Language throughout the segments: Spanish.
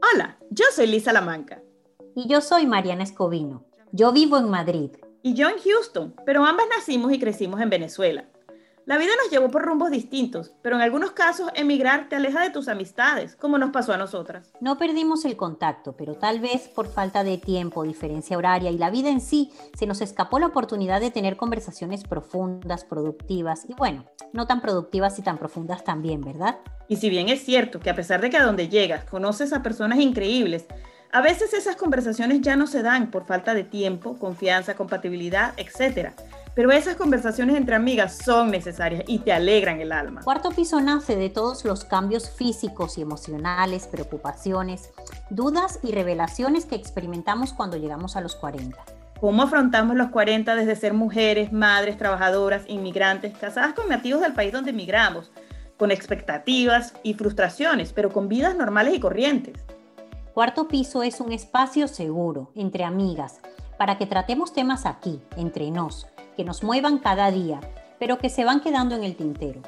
Hola, yo soy Lisa Lamanca. Y yo soy Mariana Escobino. Yo vivo en Madrid. Y yo en Houston, pero ambas nacimos y crecimos en Venezuela. La vida nos llevó por rumbos distintos, pero en algunos casos emigrar te aleja de tus amistades, como nos pasó a nosotras. No perdimos el contacto, pero tal vez por falta de tiempo, diferencia horaria y la vida en sí, se nos escapó la oportunidad de tener conversaciones profundas, productivas y bueno, no tan productivas y tan profundas también, ¿verdad? Y si bien es cierto que a pesar de que a donde llegas conoces a personas increíbles, a veces esas conversaciones ya no se dan por falta de tiempo, confianza, compatibilidad, etc. Pero esas conversaciones entre amigas son necesarias y te alegran el alma. Cuarto piso nace de todos los cambios físicos y emocionales, preocupaciones, dudas y revelaciones que experimentamos cuando llegamos a los 40. ¿Cómo afrontamos los 40 desde ser mujeres, madres, trabajadoras, inmigrantes, casadas con nativos del país donde emigramos, con expectativas y frustraciones, pero con vidas normales y corrientes? Cuarto piso es un espacio seguro entre amigas para que tratemos temas aquí, entre nos que nos muevan cada día, pero que se van quedando en el tintero.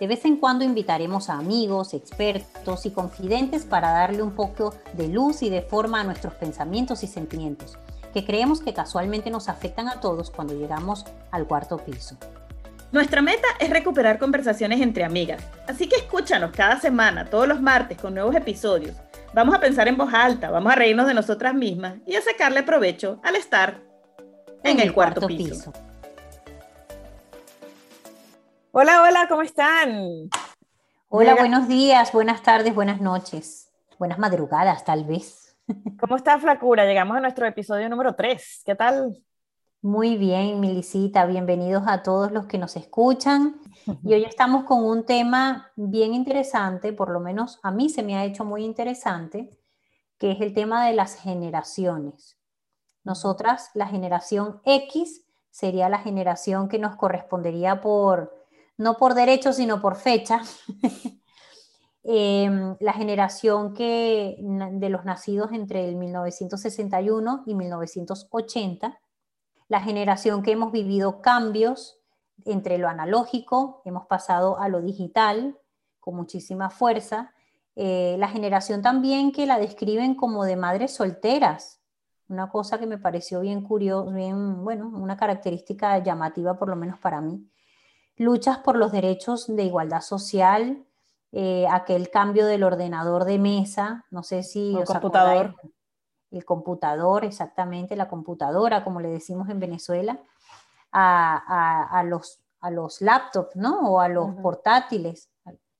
De vez en cuando invitaremos a amigos, expertos y confidentes para darle un poco de luz y de forma a nuestros pensamientos y sentimientos, que creemos que casualmente nos afectan a todos cuando llegamos al cuarto piso. Nuestra meta es recuperar conversaciones entre amigas, así que escúchanos cada semana, todos los martes, con nuevos episodios. Vamos a pensar en voz alta, vamos a reírnos de nosotras mismas y a sacarle provecho al estar en, el, cuarto, piso. Hola, hola, ¿cómo están? Hola, buenos días, buenas tardes, buenas noches, buenas madrugadas tal vez. ¿Cómo está Flacura? Llegamos a nuestro episodio número 3. ¿Qué tal? Muy bien, Milicita, bienvenidos a todos los que nos escuchan. Y hoy estamos con un tema bien interesante, por lo menos a mí se me ha hecho muy interesante, que es el tema de las generaciones. Nosotras, la generación X, sería la generación que nos correspondería por no por derecho, sino por fecha. Em, la generación que, de los nacidos entre el 1961 y 1980, la generación que hemos vivido cambios entre lo analógico, hemos pasado a lo digital con muchísima fuerza, eh, la generación también que la describen como de madres solteras, una cosa que me pareció bien curioso, bien, bueno, una característica llamativa por lo menos para mí luchas por los derechos de igualdad social, eh, aquel cambio del ordenador de mesa, no sé si... El computador. el computador, exactamente, la computadora, como le decimos en Venezuela, a, los, a los laptops, ¿no? O a los portátiles,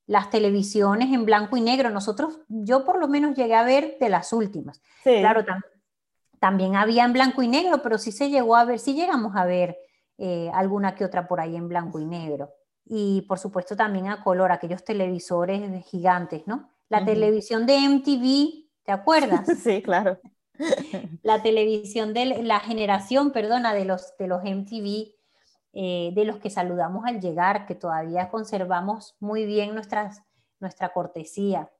las televisiones en blanco y negro. Nosotros, yo por lo menos llegué a ver de las últimas. Claro, también había en blanco y negro, pero sí se llegó a ver, sí llegamos a ver eh, alguna que otra por ahí en blanco y negro. Y por supuesto también a color, aquellos televisores gigantes, ¿no? La televisión de MTV, ¿te acuerdas? Sí, claro. la televisión de la generación, perdona, de los, de los MTV, eh, de los que saludamos al llegar, que todavía conservamos muy bien nuestras, nuestra cortesía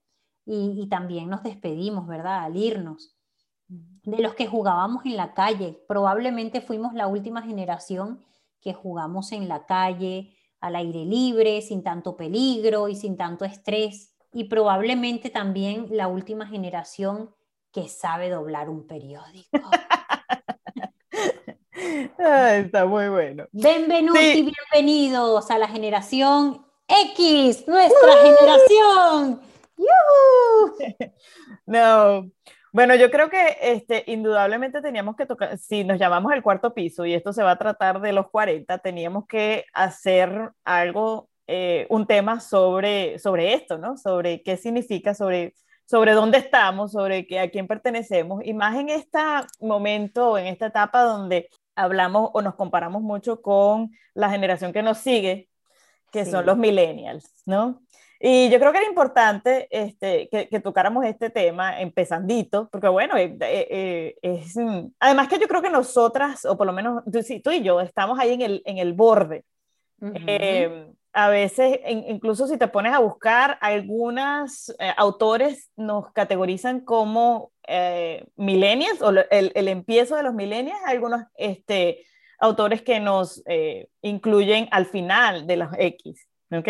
y, y también nos despedimos, ¿verdad? Al irnos de los que jugábamos en la calle. Probablemente fuimos la última generación que jugamos en la calle, al aire libre, sin tanto peligro y sin tanto estrés. Y probablemente también la última generación que sabe doblar un periódico. está muy bueno. Bienvenidos y bienvenidos a la generación X, nuestra generación. no, bueno, yo creo que este, indudablemente teníamos que tocar, si nos llamamos el cuarto piso y esto se va a tratar de los 40, teníamos que hacer algo, eh, un tema sobre, sobre esto, ¿no? Sobre qué significa, sobre, sobre dónde estamos, sobre qué, a quién pertenecemos, y más en este momento, en esta etapa donde hablamos o nos comparamos mucho con la generación que nos sigue, que son los millennials, ¿no? Y yo creo que era importante este, que, tocáramos este tema empezandito, porque bueno, eh, eh, eh, es, mm, además que yo creo que nosotras, o por lo menos tú, tú y yo, estamos ahí en el, en el borde. Em, a veces, incluso si te pones a buscar, algunos autores nos categorizan como millennials o el, el, empiezo de los millennials, algunos este, autores que nos incluyen al final de los X, ¿ok?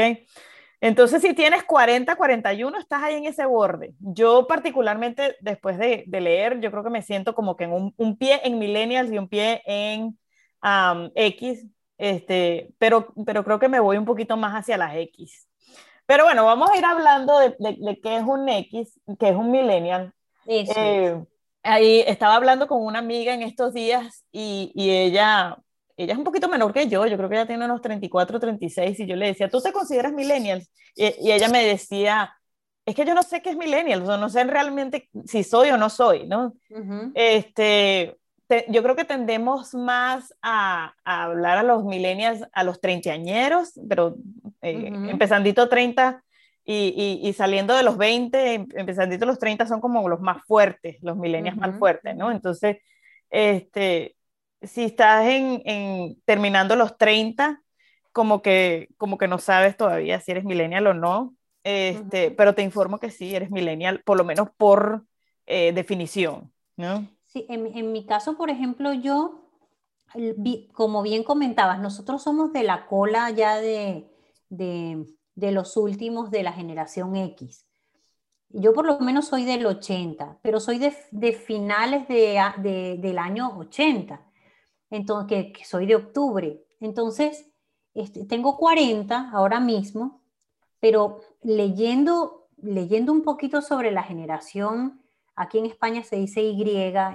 Entonces, si tienes 40, 41, estás ahí en ese borde. Yo particularmente, después de, leer, yo creo que me siento como que en un, pie en millennials y un pie en X, este, pero, pero creo que me voy un poquito más hacia las X. Pero bueno, vamos a ir hablando de, de, qué es un X, qué es un millennial. Eh, ahí estaba hablando con una amiga en estos días y, y ella ella es un poquito menor que yo, yo creo que ella tiene unos 34, 36, y yo le decía, ¿tú te consideras millennial? Y, y ella me decía, es que yo no sé qué es millennial, o sea, no sé realmente si soy o no soy, ¿no? este, yo creo que tendemos más a, a, hablar a los millennials, a los treintañeros, pero eh, empezandito 30 y, y, y, saliendo de los 20, em, empezandito los 30 son como los más fuertes, los millennials más fuertes, ¿no? Entonces, este, si estás en, terminando los 30, como que, como que no sabes todavía si eres millennial o no, este, pero te informo que sí, eres millennial, por lo menos por eh, definición, ¿no? Sí, en, mi caso, por ejemplo, yo, como bien comentabas, nosotros somos de la cola ya de, de, los últimos de la generación X. Yo por lo menos soy del 80, pero soy de, de finales de, del año 80 entonces, que, soy de octubre. Entonces, este, tengo 40 ahora mismo, pero leyendo, leyendo un poquito sobre la generación, aquí en España se dice Y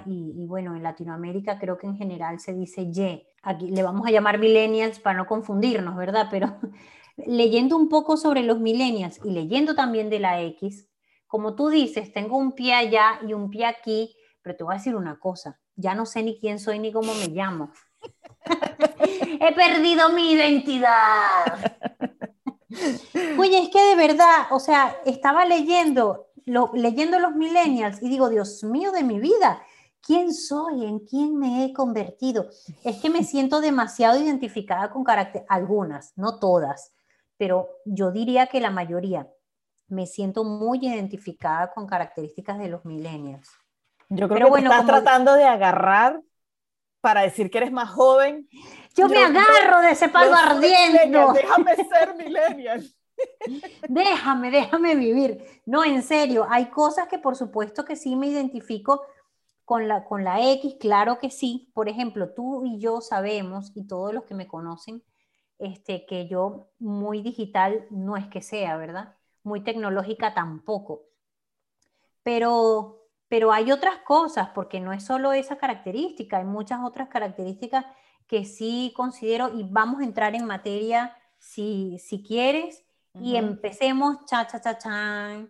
y, bueno, en Latinoamérica creo que en general se dice Y. Aquí le vamos a llamar millennials para no confundirnos, ¿verdad? Pero leyendo un poco sobre los millennials y leyendo también de la X, como tú dices, tengo un pie allá y un pie aquí, pero te voy a decir una cosa, ya no sé ni quién soy ni cómo me llamo. He perdido mi identidad. Oye, es que de verdad, o sea, estaba leyendo, leyendo los millennials y digo, Dios mío de mi vida, ¿quién soy? ¿En quién me he convertido? Es que me siento demasiado identificada con carácter, algunas, no todas, pero yo diría que la mayoría. Me siento muy identificada con características de los millennials. Yo creo que bueno, estás tratando de agarrar para decir que eres más joven. Yo me agarro de ese palo ardiendo. Déjame ser millennial. déjame, déjame vivir. No, en serio, hay cosas que por supuesto que sí me identifico con la, con la X, claro que sí. Por ejemplo, tú y yo sabemos, y todos los que me conocen, este, que yo muy digital no es que sea, ¿verdad? Muy tecnológica tampoco. Pero pero hay otras cosas, porque no es solo esa característica, hay muchas otras características que sí considero y vamos a entrar en materia si, si quieres y empecemos cha, cha, cha, cha,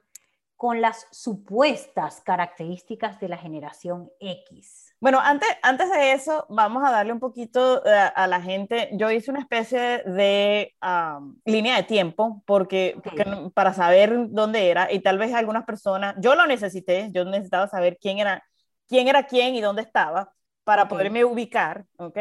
con las supuestas características de la generación X. Bueno, antes, antes de eso, vamos a darle un poquito eh, a, la gente. Yo hice una especie de línea de tiempo porque, para saber dónde era y tal vez algunas personas, yo lo necesité, yo necesitaba saber quién era quién, era quién y dónde estaba para poderme ubicar, ¿ok?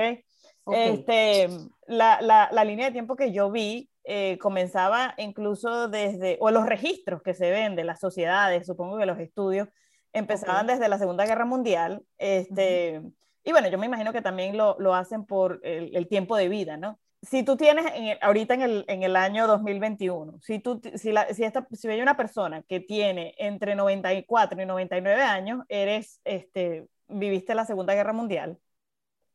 Este, la, la, la, línea de tiempo que yo vi eh, comenzaba incluso desde, o los registros que se ven de las sociedades, supongo que los estudios, empezaban desde la Segunda Guerra Mundial, este, y bueno, yo me imagino que también lo, lo hacen por el, tiempo de vida, ¿no? Si tú tienes ahorita en el, en el, año 2021, si, tú, si, la, si, esta, si hay una persona que tiene entre 94 y 99 años, eres, este, viviste la Segunda Guerra Mundial,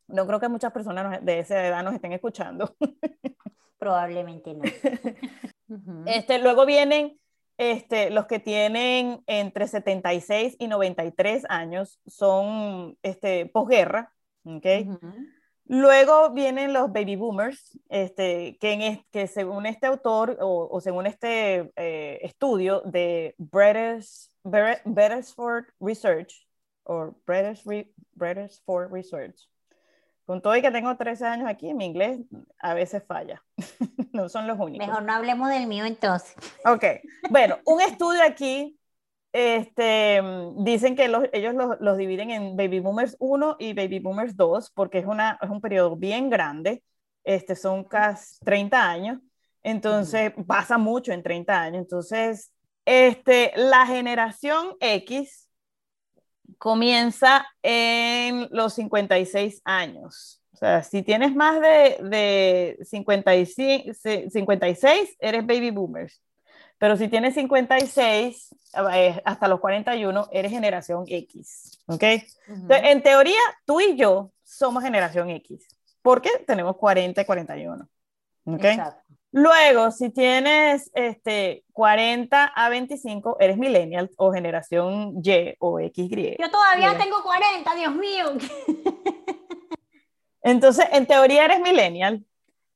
no creo que muchas personas de esa edad nos estén escuchando. Probablemente no. este, luego vienen este, los que tienen entre 76 y 93 años son este, posguerra, ¿okay? Luego vienen los baby boomers, este, que, que según este autor o, según este eh, estudio de Beresford Research, o Beresford Research, con todo y que tengo 13 años aquí, mi inglés a veces falla. no son los únicos. Mejor no hablemos del mío entonces. Ok. Bueno, un estudio aquí, este, dicen que ellos los, dividen en Baby Boomers 1 y Baby Boomers 2, porque es, una, es un periodo bien grande. Este, son casi 30 años. Entonces, pasa mucho en 30 años. Entonces, este, la generación X comienza en los 56 años. O sea, si tienes más de, de 56, eres baby boomers. Pero si tienes 56 eh, hasta los 41, eres generación X. ¿Ok? Entonces, en teoría, tú y yo somos generación X. Porque tenemos 40 y 41. ¿Ok? Exacto. Luego, si tienes este, 40 a 25, eres millennial o generación Y o XY. Yo todavía tengo 40, Dios mío. Entonces, en teoría eres millennial.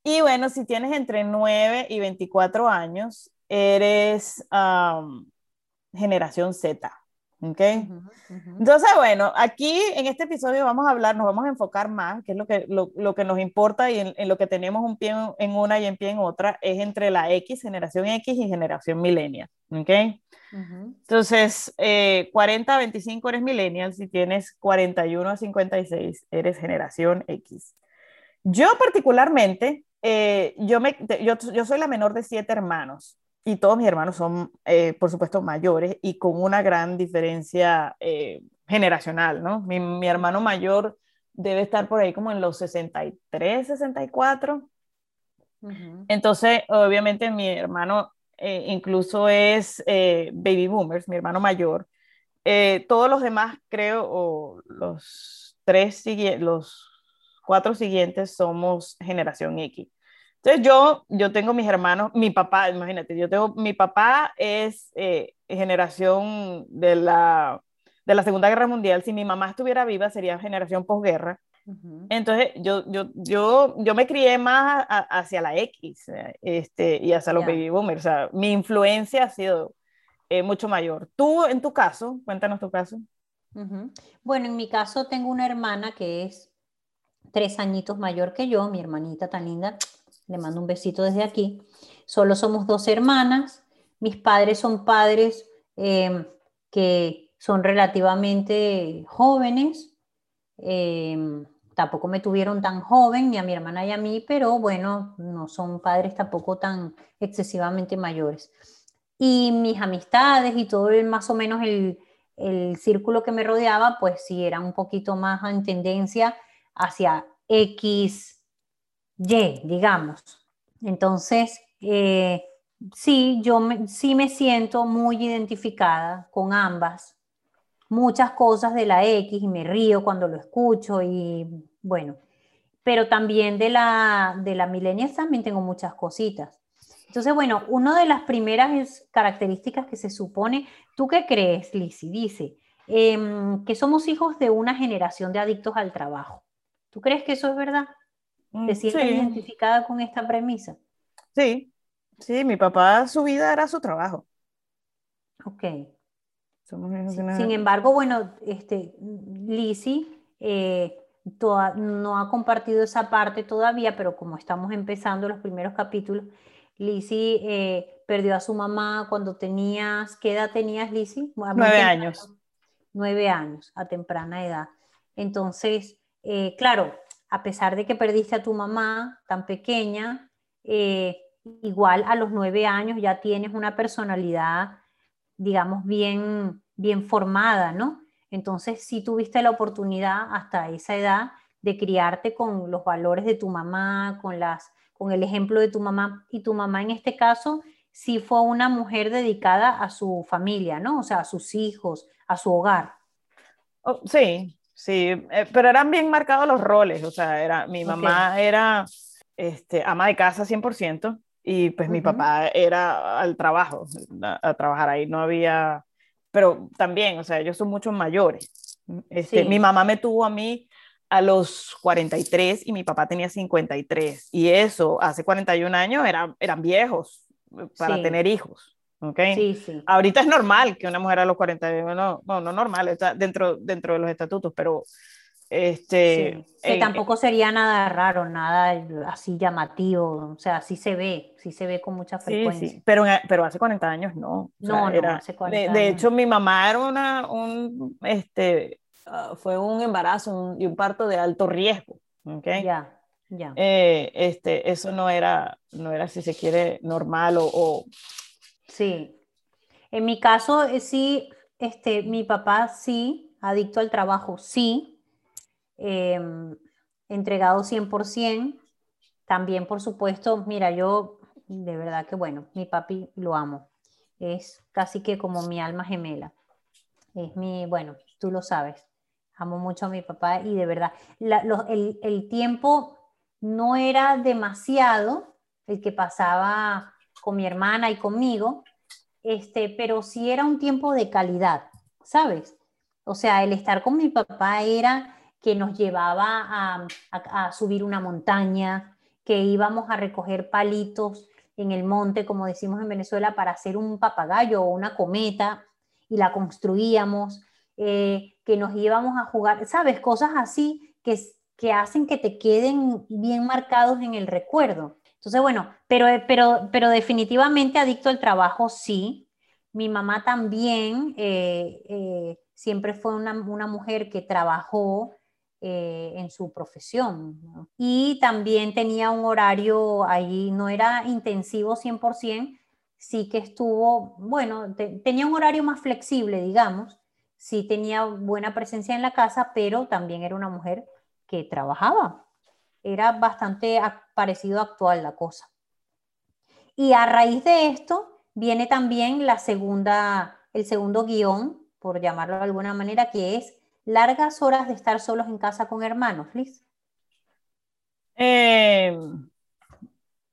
Y bueno, si tienes entre 9 y 24 años, eres generación Z. ¿Ok? Entonces, bueno, aquí en este episodio vamos a hablar, nos vamos a enfocar más, que es lo que, lo, lo que nos importa y en, lo que tenemos un pie en, una y en pie en otra, es entre la X, generación X y generación millennial. ¿Ok? Entonces, 40 a 25 eres millennial, si tienes 41 a 56 eres generación X. Yo particularmente, eh, yo, me, yo, yo soy la menor de siete hermanos y todos mis hermanos son, eh, por supuesto, mayores y con una gran diferencia eh, generacional, ¿no? Mi, mi, hermano mayor debe estar por ahí como en los 63, 64. Entonces, obviamente, mi hermano eh, incluso es baby boomers, mi hermano mayor. todos los demás, creo, o los tres, los cuatro siguientes somos generación X. Entonces yo, yo tengo mis hermanos, mi papá, imagínate, yo tengo, mi papá es eh, generación de la, de la Segunda Guerra Mundial, si mi mamá estuviera viva sería generación posguerra. Entonces yo, yo, yo, yo me crié más hacia la X este, y hacia los baby boomers, o sea, mi influencia ha sido eh, mucho mayor. Tú, en tu caso, cuéntanos tu caso. Bueno, en mi caso tengo una hermana que es tres añitos mayor que yo, mi hermanita tan linda, le mando un besito desde aquí. Solo somos dos hermanas. Mis padres son padres em, que son relativamente jóvenes. Em, tampoco me tuvieron tan joven, ni a mi hermana y a mí, pero bueno, no son padres tampoco tan excesivamente mayores. Y mis amistades y todo el, más o menos el, el círculo que me rodeaba, pues sí, era un poquito más en tendencia hacia X, y, digamos. Entonces, eh, sí, yo sí me siento muy identificada con ambas. Muchas cosas de la X y me río cuando lo escucho y bueno, pero también de la, de la millennials también tengo muchas cositas. Entonces, bueno, una de las primeras características que se supone, ¿tú qué crees, Lizzie? Dice em, que somos hijos de una generación de adictos al trabajo. ¿Tú crees que eso es verdad? Mm, ¿Te sientes identificada con esta premisa? Sí, sí, mi papá, su vida era su trabajo. Ok. sin embargo, bueno, este, Lizzie eh, no ha compartido esa parte todavía, pero como estamos empezando los primeros capítulos, Lizzie eh, perdió a su mamá cuando tenías, ¿qué edad tenías, Lizzie? Nueve años. Nueve años, a temprana edad. Entonces, eh, claro, a pesar de que perdiste a tu mamá tan pequeña, eh, igual a los nueve años ya tienes una personalidad, digamos, bien, bien formada, ¿no? Entonces sí tuviste la oportunidad hasta esa edad de criarte con los valores de tu mamá, con, las, con el ejemplo de tu mamá. Y tu mamá en este caso sí fue una mujer dedicada a su familia, ¿no? O sea, a sus hijos, a su hogar. Oh, sí, Sí, eh, pero eran bien marcados los roles, o sea, era, mi mamá era este, ama de casa 100% y pues mi papá era al trabajo, a, trabajar ahí, no había, pero también, o sea, ellos son mucho mayores. Este, Mi mamá me tuvo a mí a los 43 y mi papá tenía 53 y eso hace 41 años eran, eran viejos para tener hijos. ¿Okay? Sí, sí. Ahorita es normal que una mujer a los 40, no, no, no normal, está dentro, dentro de los estatutos, pero este... Que eh, tampoco sería nada raro, nada así llamativo, o sea, sí se ve, sí se ve con mucha frecuencia. Sí, pero, pero hace 40 años no. no, no, hace 40 de, hecho, mi mamá era una, un, este, ah, fue un embarazo y un parto de alto riesgo, ¿okay? Ya. Ya. Eh, este, eso no era, no era, si se quiere, normal o Sí. En mi caso, eh, sí, este, mi papá sí, adicto al trabajo, sí, em, entregado 100%. También, por supuesto, mira, yo de verdad que bueno, mi papi lo amo. es casi que como mi alma gemela. Es mi, bueno, tú lo sabes, amo mucho a mi papá y de verdad, el tiempo no era demasiado el que pasaba con mi hermana y conmigo, este, pero sí era un tiempo de calidad, ¿sabes? O sea, el estar con mi papá era que nos llevaba a, subir una montaña, que íbamos a recoger palitos en el monte, como decimos en Venezuela, para hacer un papagayo o una cometa y la construíamos, eh, que nos íbamos a jugar, ¿sabes? Cosas así que, que hacen que te queden bien marcados en el recuerdo. Entonces, bueno, pero, pero, pero definitivamente adicto al trabajo, sí. Mi mamá también eh, eh, siempre fue una, una, mujer que trabajó eh, en su profesión. Y también tenía un horario ahí, no era intensivo 100%, sí que estuvo, bueno, tenía un horario más flexible, digamos, sí tenía buena presencia en la casa, pero también era una mujer que trabajaba. Era bastante parecido actual la cosa. Y a raíz de esto viene también la segunda, el segundo guion, por llamarlo de alguna manera, que es largas horas de estar solos en casa con hermanos, Liz? Eh,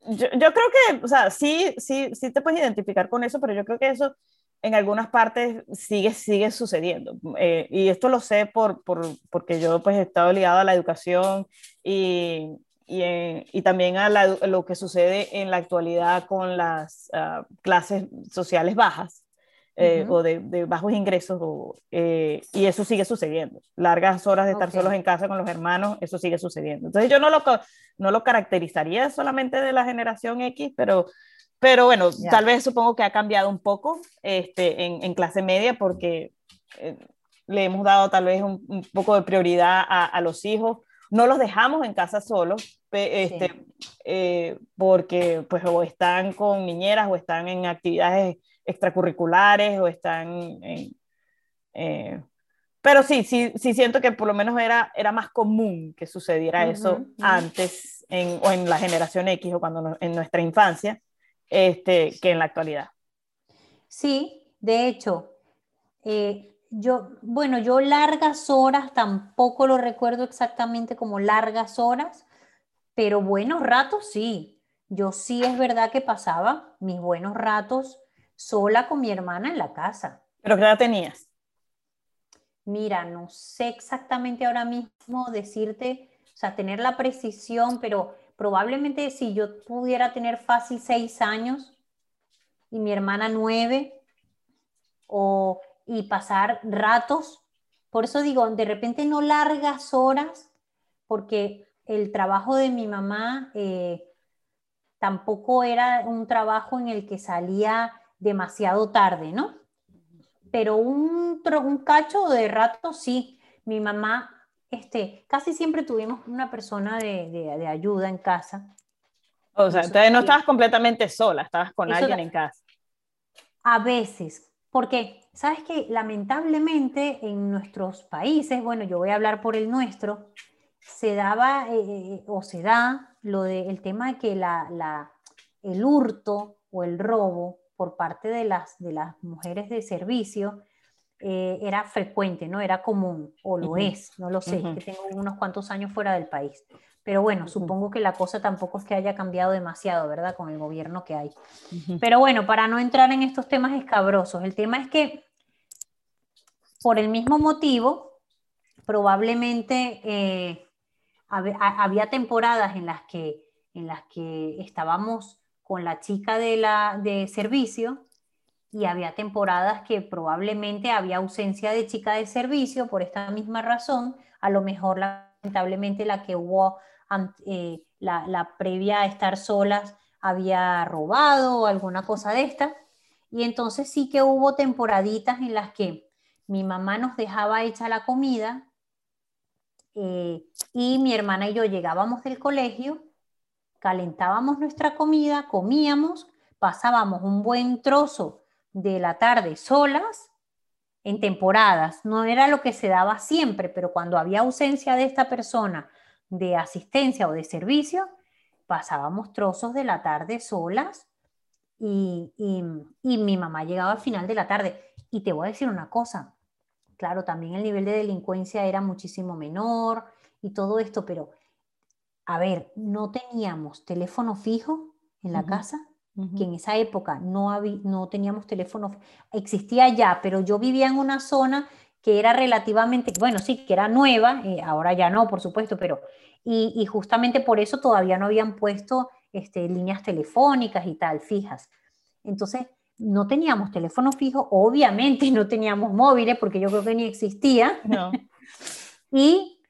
yo, creo que, o sea, sí, sí, sí te puedes identificar con eso, pero yo creo que eso en algunas partes sigue, sigue sucediendo. Eh, y esto lo sé por, por, porque yo pues he estado ligado a la educación y, y, eh, y también a, lo que sucede en la actualidad con las ah, clases sociales bajas. Eh, o de, bajos ingresos, eh, y eso sigue sucediendo. Largas horas de estar solos en casa con los hermanos, eso sigue sucediendo. Entonces yo no lo, no lo caracterizaría solamente de la generación X, pero, pero bueno, tal vez supongo que ha cambiado un poco este, en, en clase media porque eh, le hemos dado tal vez un, poco de prioridad a, a, los hijos. No los dejamos en casa solos, este, porque pues o están con niñeras o están en actividades extracurriculares o están en... Eh, pero sí, sí, sí siento que por lo menos era, era más común que sucediera eso antes en, o en la generación X o cuando en nuestra infancia este, que en la actualidad. Sí, de hecho, eh, yo, bueno, yo largas horas tampoco lo recuerdo exactamente como largas horas, pero buenos ratos sí. Yo sí es verdad que pasaba mis buenos ratos sola con mi hermana en la casa. ¿Pero qué edad tenías? Mira, no sé exactamente ahora mismo decirte, o sea, tener la precisión, pero probablemente si yo pudiera tener fácil seis años y mi hermana nueve, o, y pasar ratos, por eso digo, de repente no largas horas, porque el trabajo de mi mamá eh, tampoco era un trabajo en el que salía demasiado tarde, ¿no? Pero un, un cacho de rato sí. Mi mamá, este, casi siempre tuvimos una persona de, de, ayuda en casa. O sea, entonces no estabas completamente sola, estabas con alguien en casa. A veces, porque sabes que lamentablemente en nuestros países, bueno, yo voy a hablar por el nuestro, se daba eh, eh, o se da lo del el tema de que la, el hurto o el robo por parte de las, de las mujeres de servicio eh, era frecuente, ¿no? Era común, o lo es, no lo sé, que tengo unos cuantos años fuera del país. Pero bueno, supongo que la cosa tampoco es que haya cambiado demasiado, ¿verdad? Con el gobierno que hay. Pero bueno, para no entrar en estos temas escabrosos, el tema es que por el mismo motivo, probablemente eh, había temporadas en las que, en las que estábamos con la chica de, la, de servicio y había temporadas que probablemente había ausencia de chica de servicio por esta misma razón, a lo mejor lamentablemente la que hubo eh, la, la, previa a estar solas había robado o alguna cosa de esta. Y entonces sí que hubo temporaditas en las que mi mamá nos dejaba hecha la comida eh, y mi hermana y yo llegábamos del colegio calentábamos nuestra comida, comíamos, pasábamos un buen trozo de la tarde solas en temporadas. No era lo que se daba siempre, pero cuando había ausencia de esta persona de asistencia o de servicio, pasábamos trozos de la tarde solas y, y, mi mamá llegaba al final de la tarde. Y te voy a decir una cosa, claro, también el nivel de delincuencia era muchísimo menor y todo esto, pero a ver, no teníamos teléfono fijo en la casa, que en esa época no, había, no teníamos teléfono, existía ya, pero yo vivía en una zona que era relativamente, bueno, sí, que era nueva, eh, ahora ya no, por supuesto, pero, y, y, justamente por eso todavía no habían puesto este, líneas telefónicas y tal, fijas. Entonces, no teníamos teléfono fijo, obviamente no teníamos móviles, porque yo creo que ni existía. No. y,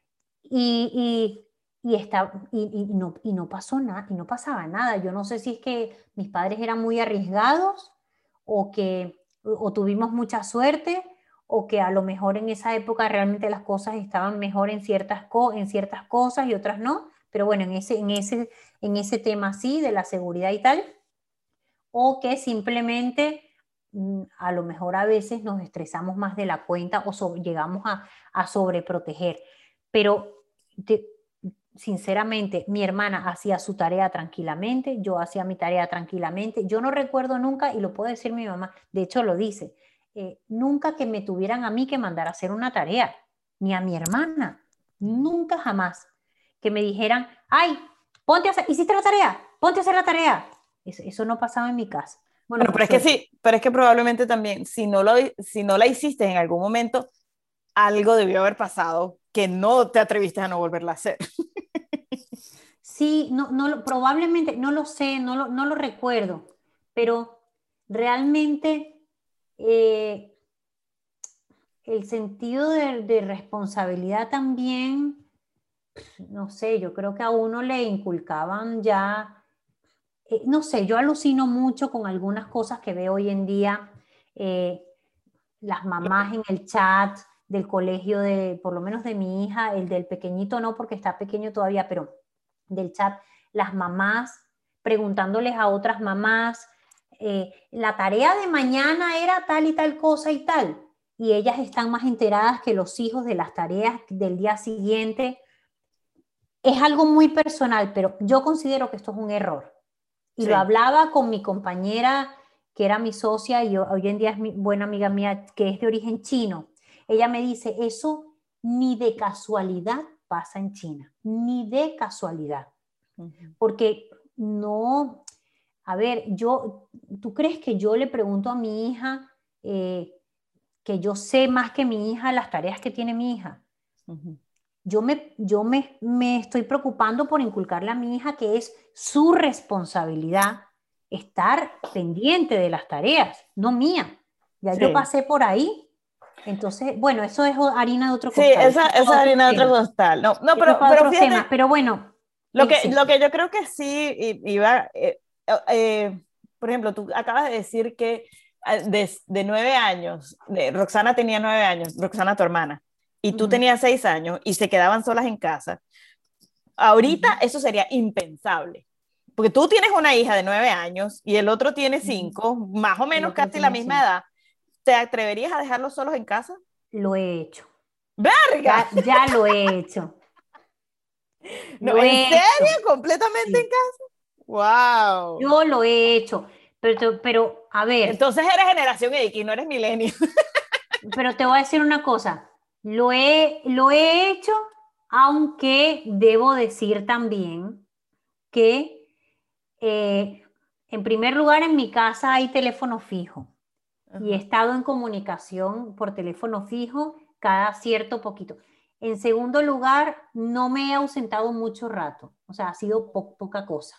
y, y, está, y, no, y no pasó nada, y no pasaba nada. Yo no sé si es que mis padres eran muy arriesgados o que o tuvimos mucha suerte o que a lo mejor en esa época realmente las cosas estaban mejor en ciertas, en ciertas cosas y otras no, pero bueno, en ese, en, ese, en ese tema sí, de la seguridad y tal, o que simplemente mm, a lo mejor a veces nos estresamos más de la cuenta o llegamos a, a sobreproteger. Pero sinceramente, mi hermana hacía su tarea tranquilamente, yo hacía mi tarea tranquilamente. Yo no recuerdo nunca, y lo puede decir mi mamá, de hecho lo dice, eh, nunca que me tuvieran a mí que mandar a hacer una tarea, ni a mi hermana, nunca jamás que me dijeran, ay, ponte a hacer, hiciste la tarea, ponte a hacer la tarea. Eso, no pasaba en mi casa. Bueno, pero es que sí, pero es que probablemente también, si no, lo, si no la hiciste en algún momento, algo debió haber pasado que no te atreviste a no volverla a hacer. Sí, no, no, probablemente, no lo sé, no lo, no lo recuerdo, pero realmente eh, el sentido de, responsabilidad también no sé, yo creo que a uno le inculcaban ya, eh, no sé, yo alucino mucho con algunas cosas que veo hoy en día, eh, las mamás en el chat del colegio de, por lo menos de mi hija, el del pequeñito no, porque está pequeño todavía, pero del chat, las mamás preguntándoles a otras mamás, eh, la tarea de mañana era tal y tal cosa y tal, y ellas están más enteradas que los hijos de las tareas del día siguiente es algo muy personal, pero yo considero que esto es un error. Y lo hablaba con mi compañera, que era mi socia y hoy en día es mi buena amiga mía, que es de origen chino. Ella me dice, eso ni de casualidad pasa en China, ni de casualidad. Porque no, a ver, yo, ¿tú crees que yo le pregunto a mi hija eh, que yo sé más que mi hija las tareas que tiene mi hija? yo, me, yo me, me estoy preocupando por inculcarle a mi hija que es su responsabilidad estar pendiente de las tareas, no mía. Ya yo pasé por ahí. Entonces, bueno, eso es harina de otro costal. Sí, esa, es harina de otro costal. No, no pero, pero, fíjate, pero bueno. Lo que, lo que yo creo que sí iba, eh, eh, por ejemplo, tú acabas de decir que ah, de, de nueve años, de, Roxana tenía nueve años, Roxana tu hermana, y tú tenías seis años y se quedaban solas en casa, ahorita eso sería impensable. Porque tú tienes una hija de nueve años y el otro tiene cinco, más o menos casi la misma edad. ¿Te atreverías a dejarlos solos en casa? Lo he hecho. ¡Verga! Ya, lo he hecho. ¿En serio? ¿Completamente en casa? ¡Wow! Yo lo he hecho. Pero, pero, a ver. Entonces eres generación X, no eres milenio. pero te voy a decir una cosa. Lo he, lo he hecho, aunque debo decir también que, eh, en primer lugar, en mi casa hay teléfono fijo y he estado en comunicación por teléfono fijo cada cierto poquito. En segundo lugar, no me he ausentado mucho rato, o sea, ha sido poca cosa.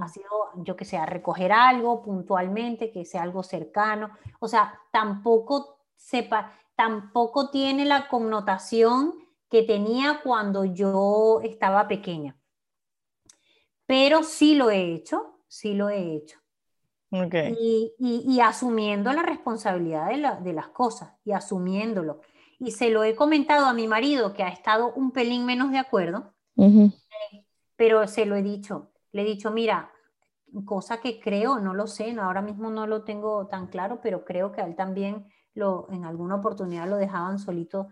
Ha sido, yo que sé, a recoger algo puntualmente, que sea algo cercano. O sea, tampoco sepa, tampoco tiene la connotación que tenía cuando yo estaba pequeña. Pero sí lo he hecho, sí lo he hecho. Y, asumiendo la responsabilidad de, las cosas y asumiéndolo. Y se lo he comentado a mi marido, que ha estado un pelín menos de acuerdo, pero se lo he dicho. Le he dicho, mira, cosa que creo, no lo sé, ahora mismo no lo tengo tan claro, pero creo que a él también en alguna oportunidad lo dejaban solito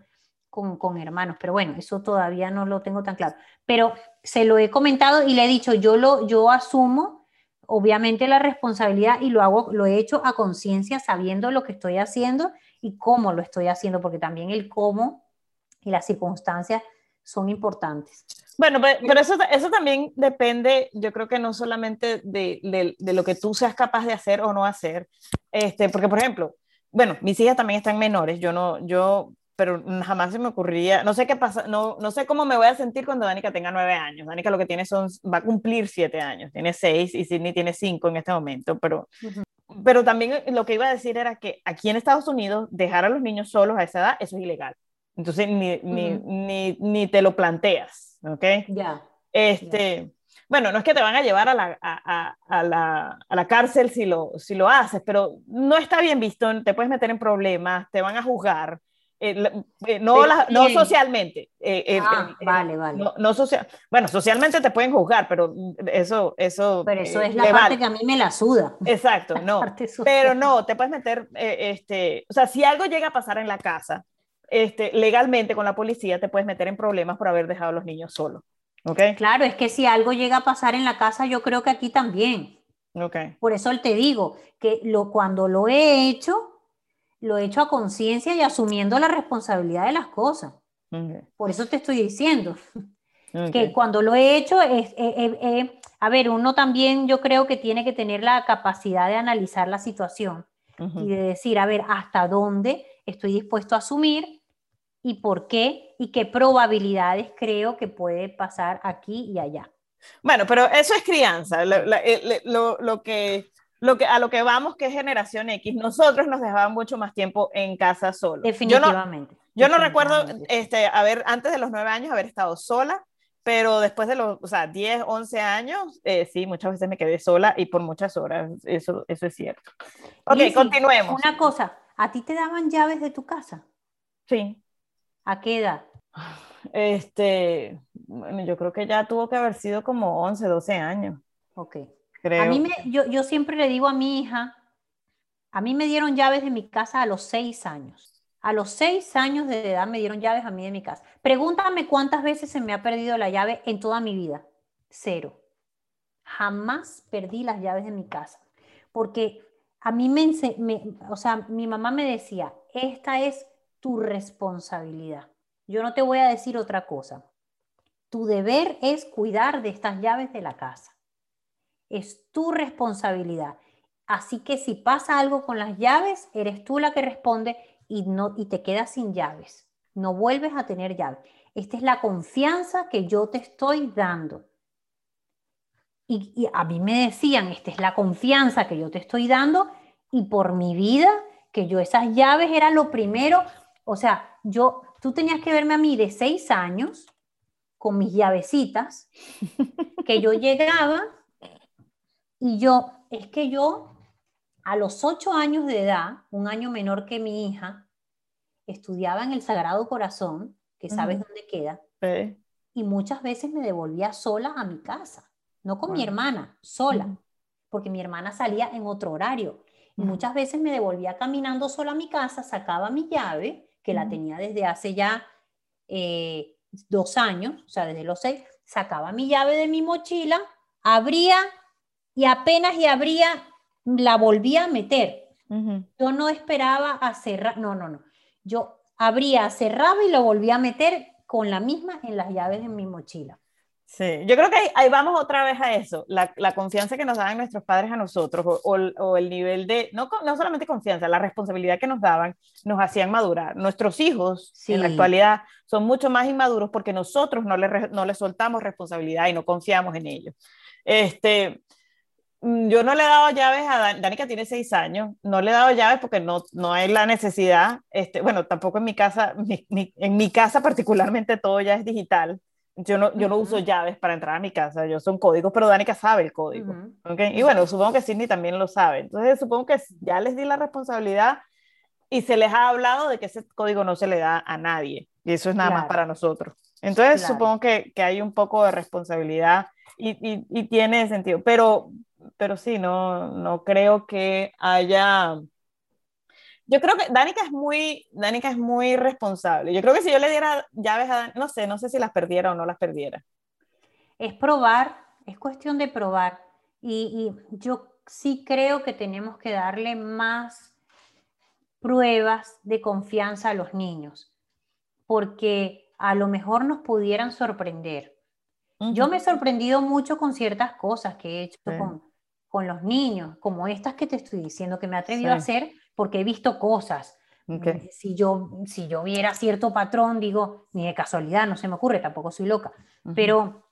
con, hermanos, pero bueno, eso todavía no lo tengo tan claro. Pero se lo he comentado y le he dicho, yo, lo, yo asumo obviamente la responsabilidad y lo hago, lo he hecho a conciencia sabiendo lo que estoy haciendo y cómo lo estoy haciendo, porque también el cómo y las circunstancias son importantes. Bueno, pero, eso, eso también depende, yo creo que no solamente de, de, lo que tú seas capaz de hacer o no hacer, este, porque por ejemplo, bueno, mis hijas también están menores, yo no, yo, pero jamás se me ocurriría, no sé qué pasa, no, no sé cómo me voy a sentir cuando Danica tenga nueve años. Danica lo que tiene son, va a cumplir siete años, tiene seis y Sidney tiene cinco en este momento, pero, pero también lo que iba a decir era que aquí en Estados Unidos dejar a los niños solos a esa edad, eso es ilegal. Entonces ni, ni, ni, ni te lo planteas, ¿ok? Ya. Este, bueno, no es que te van a llevar a la, a, a, la, a la, cárcel si lo, si lo haces, pero no está bien visto, te puedes meter en problemas, te van a juzgar. Eh, eh, no, no socialmente. Eh, ah, vale, vale. No, no, social, bueno, socialmente te pueden juzgar, pero eso... eso pero eso es la parte que a mí me la suda. Exacto, no. Pero no, te puedes meter, este, o sea, si algo llega a pasar en la casa, este, legalmente con la policía te puedes meter en problemas por haber dejado a los niños solos. ¿Okay? Claro, es que si algo llega a pasar en la casa, yo creo que aquí también. Okay. Por eso te digo que lo, cuando lo he hecho, lo he hecho a conciencia y asumiendo la responsabilidad de las cosas. Por eso te estoy diciendo que cuando lo he hecho, es, a ver, uno también yo creo que tiene que tener la capacidad de analizar la situación y de decir, a ver, hasta dónde estoy dispuesto a asumir y por qué y qué probabilidades creo que puede pasar aquí y allá. Bueno, pero eso es crianza. Lo, lo, que, lo que, a lo que vamos, que es generación X, nosotros nos dejaban mucho más tiempo en casa solos. Definitivamente. Yo no, recuerdo, este, haber, antes de los nueve años, haber estado sola, pero después de los, o sea, 10, 11 años, eh, sí, muchas veces me quedé sola y por muchas horas, eso, eso es cierto. Ok, continuemos. Una cosa, ¿a ti te daban llaves de tu casa? Sí. ¿A qué edad? Este, bueno, yo creo que ya tuvo que haber sido como 11, 12 años. Ok. A mí me, yo, yo siempre le digo a mi hija, a mí me dieron llaves de mi casa a los 6 años. A los 6 años de edad me dieron llaves a mí de mi casa. Pregúntame cuántas veces se me ha perdido la llave en toda mi vida. Cero. Jamás perdí las llaves de mi casa. Porque a mí me, me o sea, mi mamá me decía, esta es tu responsabilidad. Yo no te voy a decir otra cosa. Tu deber es cuidar de estas llaves de la casa. Es tu responsabilidad. Así que si pasa algo con las llaves, eres tú la que responde y, no, y te quedas sin llaves. No vuelves a tener llaves. Esta es la confianza que yo te estoy dando. Y, a mí me decían, esta es la confianza que yo te estoy dando y por mi vida, que yo esas llaves era lo primero, o sea, yo, tú tenías que verme a mí de seis años con mis llavecitas, que yo llegaba y yo, es que yo a los ocho años de edad, un año menor que mi hija, estudiaba en el Sagrado Corazón, que sabes dónde queda, y muchas veces me devolvía sola a mi casa, no con mi hermana, sola, porque mi hermana salía en otro horario. Y muchas veces me devolvía caminando sola a mi casa, sacaba mi llave que la tenía desde hace ya eh, dos años, o sea, desde los seis, sacaba mi llave de mi mochila, abría y apenas y abría, la volvía a meter. Yo no esperaba a cerrar, no, no, no. Yo abría, cerraba y lo volvía a meter con la misma en las llaves de mi mochila. Sí, yo creo que ahí, vamos otra vez a eso, la, la, confianza que nos daban nuestros padres a nosotros, o, o, el nivel de, no, no solamente confianza, la responsabilidad que nos daban, nos hacían madurar. Nuestros hijos en la actualidad son mucho más inmaduros porque nosotros no les, no les soltamos responsabilidad y no confiamos en ellos. Este, yo no le he dado llaves a Dan, Danica tiene seis años, no le he dado llaves porque no, no hay la necesidad, este, bueno, tampoco en mi casa, en mi casa particularmente todo ya es digital. Yo no, yo no uso llaves para entrar a mi casa, yo son códigos, pero Danica sabe el código. ¿okay? Y bueno, supongo que Sidney también lo sabe. Entonces, supongo que ya les di la responsabilidad y se les ha hablado de que ese código no se le da a nadie. Y eso es nada más para nosotros. Entonces, supongo que, que, hay un poco de responsabilidad y, y, y, tiene sentido. Pero, pero sí, no, no creo que haya yo creo que Danica es muy, Danica es muy responsable. Yo creo que si yo le diera llaves a Danica, no sé, no sé si las perdiera o no las perdiera. Es probar, es cuestión de probar. Y, yo sí creo que tenemos que darle más pruebas de confianza a los niños, porque a lo mejor nos pudieran sorprender. Yo me he sorprendido mucho con ciertas cosas que he hecho con, con, los niños, como estas que te estoy diciendo, que me he atrevido a hacer porque he visto cosas. Si, yo, si yo viera cierto patrón, digo, ni de casualidad, no se me ocurre, tampoco soy loca. Pero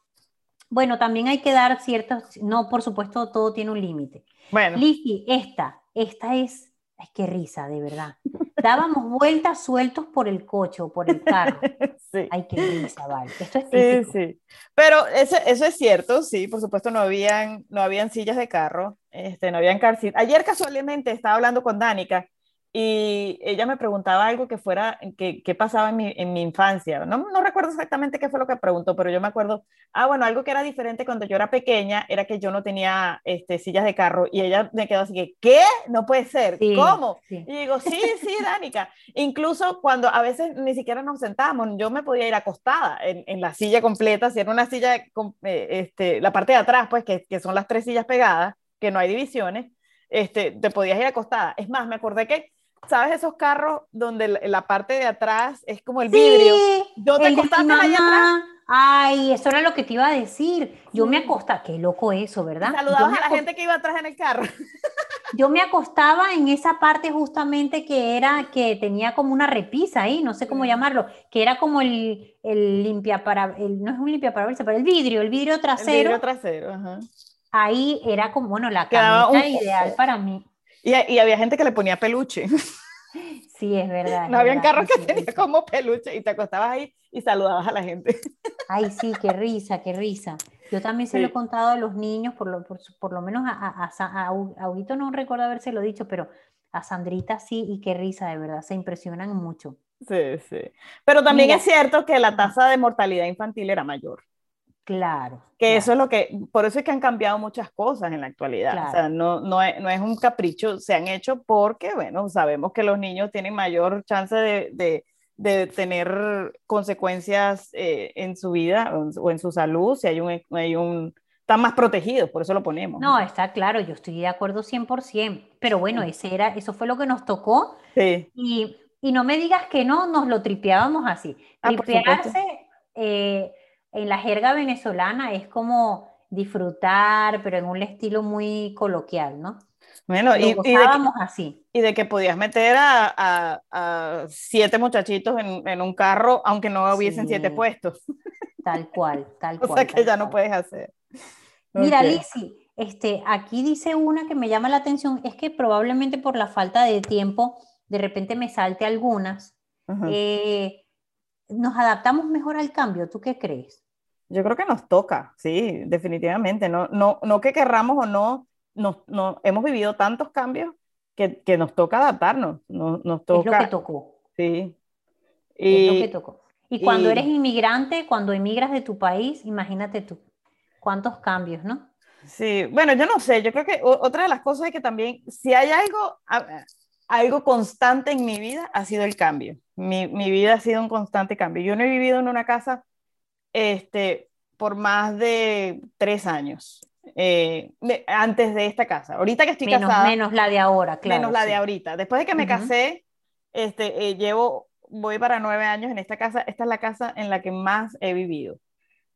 bueno, también hay que dar ciertos, no, por supuesto, todo tiene un límite. Bueno. Lizzy, esta, esta es, es que risa, de verdad. Dábamos vueltas sueltos por el coche o por el carro. Sí. Ay, qué risa, vale. Esto es típico. Sí, sí. Pero eso, eso, es cierto, sí, por supuesto no habían, no habían sillas de carro, este, no habían car Ayer casualmente estaba hablando con Danica y ella me preguntaba algo que fuera, que, que pasaba en mi, en mi infancia. No, no, recuerdo exactamente qué fue lo que preguntó, pero yo me acuerdo, ah, bueno, algo que era diferente cuando yo era pequeña era que yo no tenía este, sillas de carro y ella me quedó así que, ¿qué? No puede ser, ¿cómo? Y digo, sí, sí, Danica. Incluso cuando a veces ni siquiera nos sentábamos, yo me podía ir acostada en, en la silla completa, si era una silla, eh, este, la parte de atrás, pues que, que son las tres sillas pegadas, que no hay divisiones, este, te podías ir acostada. Es más, me acordé que ¿sabes esos carros donde la, parte de atrás es como el vidrio? Sí, Yo te acostaste ahí atrás. Ay, eso era lo que te iba a decir. Yo me acostaba, qué loco eso, ¿verdad? saludabas a la gente que iba atrás en el carro. Yo me acostaba en esa parte justamente que era, que tenía como una repisa ahí, no sé cómo llamarlo, que era como el, el limpia para, el, no es un limpia para verse, pero el vidrio, el vidrio trasero. El vidrio trasero, ajá. Ahí era como, bueno, la camita ideal para mí. Y, y, había gente que le ponía peluche. Sí, es verdad. No habían carros que tenían como peluche y te acostabas ahí y saludabas a la gente. Ay, sí, qué risa, qué risa. Yo también se lo he contado a los niños, por lo, por, por lo menos a, a, a, a no recuerdo habérselo dicho, pero a Sandrita sí, y qué risa, de verdad, se impresionan mucho. Sí, sí. Pero también es cierto que la tasa de mortalidad infantil era mayor. Claro. Que eso es lo que, por eso es que han cambiado muchas cosas en la actualidad. O sea, no, no, es, no es un capricho, se han hecho porque, bueno, sabemos que los niños tienen mayor chance de, de, de tener consecuencias eh, en su vida o en su salud, si hay un, hay un, están más protegidos, por eso lo ponemos. No, está claro, yo estoy de acuerdo 100%, pero bueno, ese era, eso fue lo que nos tocó. Sí. Y, y no me digas que no, nos lo tripeábamos así. Ah, Tripearse, eh, en la jerga venezolana es como disfrutar, pero en un estilo muy coloquial, ¿no? Bueno, y, y, de que, así. y de que podías meter a, a, siete muchachitos en, en, un carro, aunque no hubiesen siete puestos. Tal cual, tal cual. o sea que ya no puedes hacer. Mira, okay. Lizzy, este, aquí dice una que me llama la atención, es que probablemente por la falta de tiempo, de repente me salte algunas. Uh -huh. eh, ¿Nos adaptamos mejor al cambio? ¿Tú qué crees? Yo creo que nos toca, sí, definitivamente. No, no, no que querramos o no, no, no hemos vivido tantos cambios que, que nos toca adaptarnos. Nos, nos toca, es lo que tocó. Sí. Y, es lo que tocó. Y cuando y, eres inmigrante, cuando emigras de tu país, imagínate tú, cuántos cambios, ¿no? Sí, bueno, yo no sé, yo creo que otra de las cosas es que también, si hay algo, algo constante en mi vida, ha sido el cambio. Mi, mi vida ha sido un constante cambio. Yo no he vivido en una casa este, por más de tres años. Eh, antes de esta casa. Ahorita que estoy menos, casada. Menos la de ahora, claro. Menos la sí. de ahorita. Después de que me uh -huh. casé, este, eh, llevo, voy para nueve años en esta casa. Esta es la casa en la que más he vivido.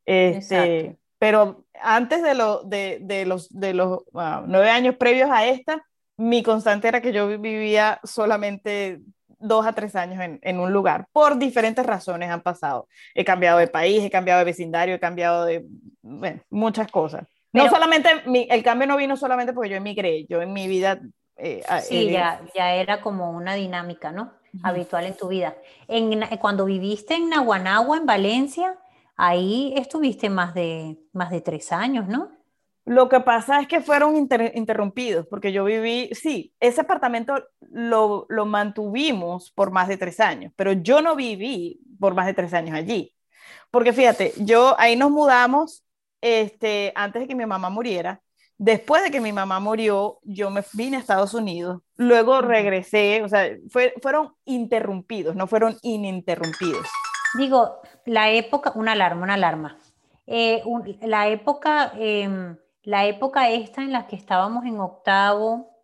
Este, pero antes de, lo, de, de los, de los wow, nueve años previos a esta, mi constante era que yo vivía solamente dos a tres años en, en, un lugar. Por diferentes razones han pasado. He cambiado de país, he cambiado de vecindario, he cambiado de bueno, muchas cosas. Pero, no solamente, mi, el cambio no vino solamente porque yo emigré, yo en mi vida... Eh, sí, eh, ya, ya era como una dinámica, ¿no? Uh -huh. Habitual en tu vida. En, cuando viviste en Naguanagua, en Valencia, ahí estuviste más de, más de tres años, ¿no? Lo que pasa es que fueron inter interrumpidos, porque yo viví, sí, ese apartamento lo, lo, mantuvimos por más de tres años, pero yo no viví por más de tres años allí. Porque fíjate, yo ahí nos mudamos este, antes de que mi mamá muriera. Después de que mi mamá murió, yo me vine a Estados Unidos, luego regresé, o sea, fue, fueron interrumpidos, no fueron ininterrumpidos. Digo, la época, una alarma, una alarma. Eh, un, la época... Eh, la época esta en la que estábamos en octavo,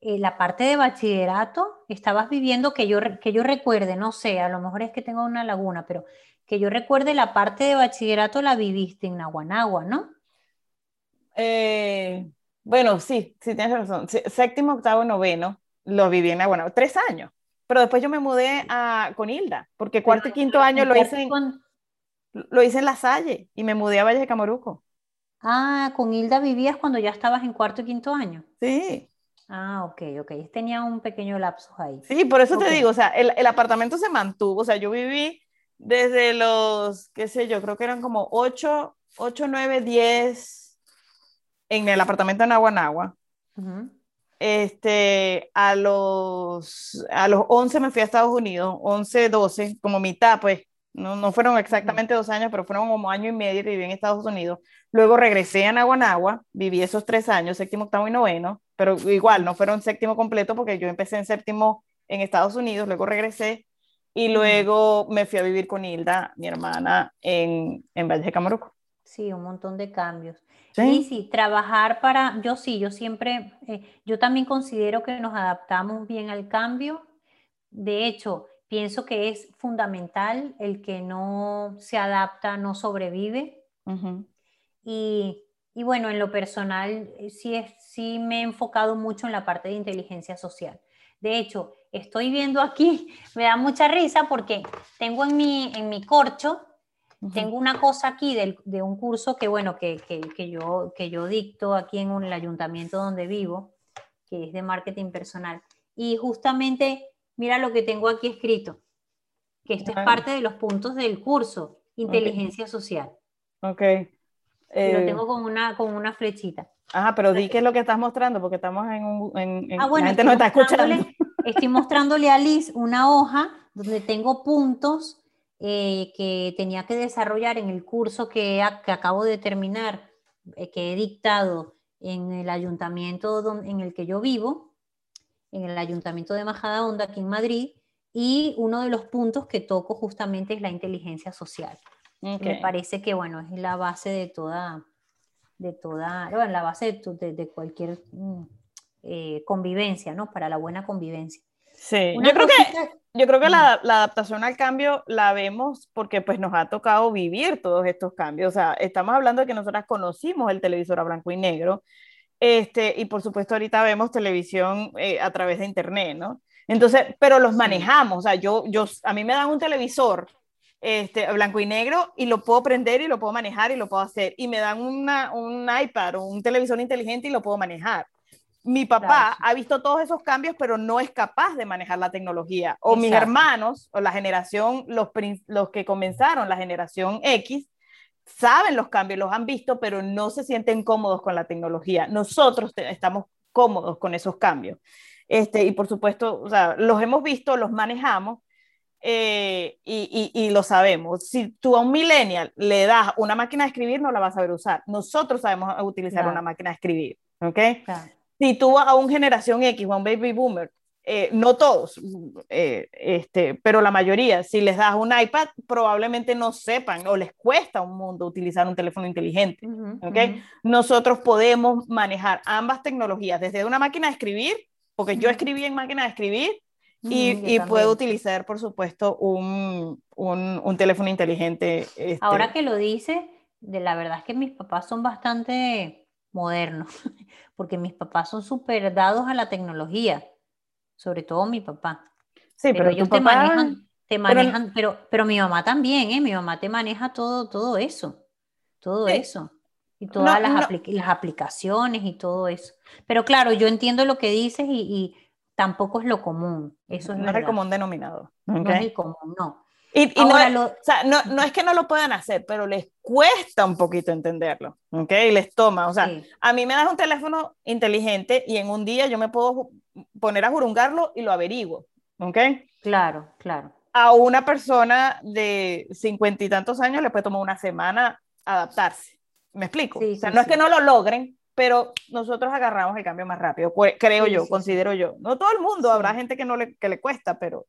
eh, la parte de bachillerato, estabas viviendo que yo, que yo recuerde, no sé, a lo mejor es que tengo una laguna, pero que yo recuerde la parte de bachillerato la viviste en Naguanagua, ¿no? Eh, bueno, sí, sí tienes razón. Séptimo, octavo, noveno, lo viví en Naguanagua, tres años. Pero después yo me mudé a, con Hilda, porque cuarto y quinto año lo hice, en, lo hice en La Salle y me mudé a Valle de Camaruco. Ah, con Hilda vivías cuando ya estabas en cuarto y quinto año. Sí. Ah, ok, ok. Tenía un pequeño lapso ahí. Sí, por eso te digo, o sea, el, el, apartamento se mantuvo, o sea, yo viví desde los, qué sé yo, creo que eran como 8, 8 9, 10 en el apartamento en Aguanagua. Este, a los, a los 11 me fui a Estados Unidos, 11, 12, como mitad, pues, no, no fueron exactamente dos años, pero fueron como año y medio y viví en Estados Unidos. Luego regresé a Naguanagua, viví esos tres años, séptimo, octavo y noveno, pero igual no fueron séptimo completo porque yo empecé en séptimo en Estados Unidos, luego regresé y luego me fui a vivir con Hilda, mi hermana, en, en Valle de Camaruco. Sí, un montón de cambios. ¿Sí? sí, trabajar para, yo sí, yo siempre, eh, yo también considero que nos adaptamos bien al cambio. De hecho, pienso que es fundamental el que no se adapta, no sobrevive. y, y, bueno, en lo personal, eh, sí, es, sí me he enfocado mucho en la parte de inteligencia social. De hecho, estoy viendo aquí, me da mucha risa porque tengo en mi, en mi corcho, tengo una cosa aquí de un curso que, bueno, que, que, yo, que yo dicto aquí en el ayuntamiento donde vivo, que es de marketing personal. Y justamente, mira lo que tengo aquí escrito, que esto es parte de los puntos del curso, inteligencia social. Ok. lo eh, tengo con una, con una flechita. Ajá, pero di qué es lo que estás mostrando, porque estamos en un... En, ah, bueno, la gente no está escuchando. Estoy mostrándole a Liz una hoja donde tengo puntos eh, que tenía que desarrollar en el curso que, que acabo de terminar, eh, que he dictado en el ayuntamiento en el que yo vivo, en el ayuntamiento de Majadahonda, aquí en Madrid, y uno de los puntos que toco justamente es la inteligencia social. Me parece que, bueno, es la base de toda, de toda, bueno, la base de, de, cualquier mm, eh, convivencia, ¿no? Para la buena convivencia. Sí, yo creo que yo creo que la, adaptación al cambio la vemos porque pues nos ha tocado vivir todos estos cambios. O sea, estamos hablando de que nosotras conocimos el televisor a blanco y negro, este, y por supuesto ahorita vemos televisión eh, a través de internet, ¿no? Entonces, pero los manejamos. O sea, yo, yo, a mí me dan un televisor este, blanco y negro y lo puedo prender y lo puedo manejar y lo puedo hacer. Y me dan una, un iPad o un televisor inteligente y lo puedo manejar mi papá ha visto todos esos cambios, pero no es capaz de manejar la tecnología. O mis hermanos, o la generación, los, los que comenzaron, la generación X, saben los cambios, los han visto, pero no se sienten cómodos con la tecnología. Nosotros estamos cómodos con esos cambios. Este, y por supuesto, o sea, los hemos visto, los manejamos eh, y, y, y, lo sabemos. Si tú a un millennial le das una máquina de escribir, no la vas a saber usar. Nosotros sabemos utilizar una máquina de escribir. ¿Ok? si tú a un generación X o a un baby boomer, eh, no todos, eh, este, pero la mayoría, si les das un iPad, probablemente no sepan o les cuesta un mundo utilizar un teléfono inteligente. ¿okay? Nosotros podemos manejar ambas tecnologías, desde una máquina de escribir, porque yo escribí en máquina de escribir, y, y puedo utilizar, por supuesto, un, un, un teléfono inteligente. Este. Ahora que lo dice, de la verdad es que mis papás son bastante modernos, porque mis papás son súper dados a la tecnología, sobre todo mi papá. Sí, pero, ellos te manejan, te manejan, pero, pero, mi mamá también, ¿eh? Mi mamá te maneja todo, todo eso, todo eso. Y todas las, las, aplicaciones y todo eso. Pero claro, yo entiendo lo que dices y, y tampoco es lo común. Eso es no es el común denominador. No es el común, no. Y, no, o sea, no, no, es que no lo puedan hacer, pero les cuesta un poquito entenderlo, ¿ok? Y les toma, o sea, a mí me das un teléfono inteligente y en un día yo me puedo poner a jurungarlo y lo averiguo, ¿ok? Claro, claro. A una persona de cincuenta y tantos años le puede tomar una semana adaptarse, ¿me explico? o sea, no es que no lo logren, pero nosotros agarramos el cambio más rápido, creo yo, considero yo. No todo el mundo, habrá gente que no le, que le cuesta, pero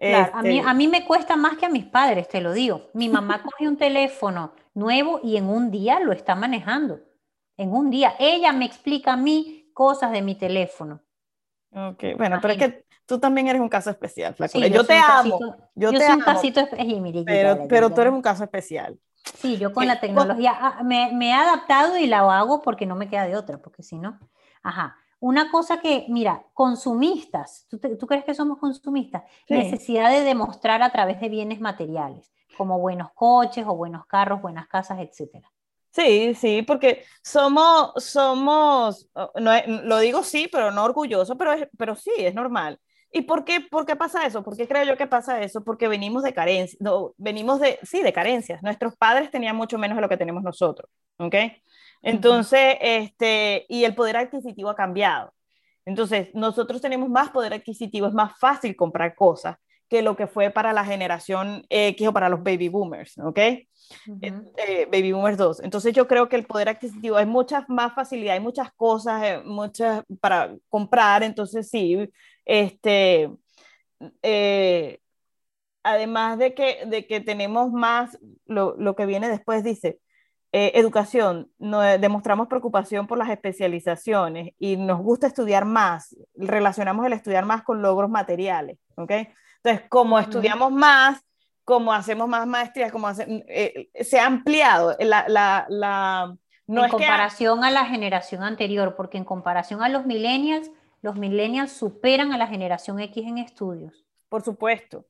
a, mí, este a mí me cuesta más que a mis padres, te lo digo. Mi mamá coge un teléfono nuevo y en un día lo está manejando. en un día. Ella me explica a mí cosas de mi teléfono. Ok, bueno, pero es que tú también eres un caso especial, yo, te amo. yo, te soy amo. un casito pero, pero tú eres un caso especial. Sí, yo con la tecnología ah, me, me, he adaptado y la hago porque no me queda de otra, porque si no, ajá. Una cosa que, mira, consumistas, ¿tú, tú crees que somos consumistas? Necesidad de demostrar a través de bienes materiales, como buenos coches o buenos carros, buenas casas, etcétera. Sí, sí, porque somos, somos, no, lo digo sí, pero no orgulloso, pero, pero sí, es normal. ¿Y por qué, por qué pasa eso? ¿Por qué creo yo que pasa eso? Porque venimos de carencias, no, venimos de, sí, de carencias. Nuestros padres tenían mucho menos de lo que tenemos nosotros, ¿ok? Entonces, este, y el poder adquisitivo ha cambiado. Entonces, nosotros tenemos más poder adquisitivo, es más fácil comprar cosas que lo que fue para la generación X o para los baby boomers, ¿ok? Eh, baby boomers 2. Entonces yo creo que el poder adquisitivo, hay mucha más facilidad, hay muchas cosas, eh, muchas para comprar, entonces sí, este, eh, además de que, de que tenemos más, lo, lo que viene después dice, educación, no, demostramos preocupación por las especializaciones y nos gusta estudiar más, relacionamos el estudiar más con logros materiales, ¿ok? Entonces, como estudiamos más, como hacemos más maestrías, como eh, se ha ampliado la... la, la no en comparación a la generación anterior, porque en comparación a los millennials, los millennials superan a la generación X en estudios. Por supuesto.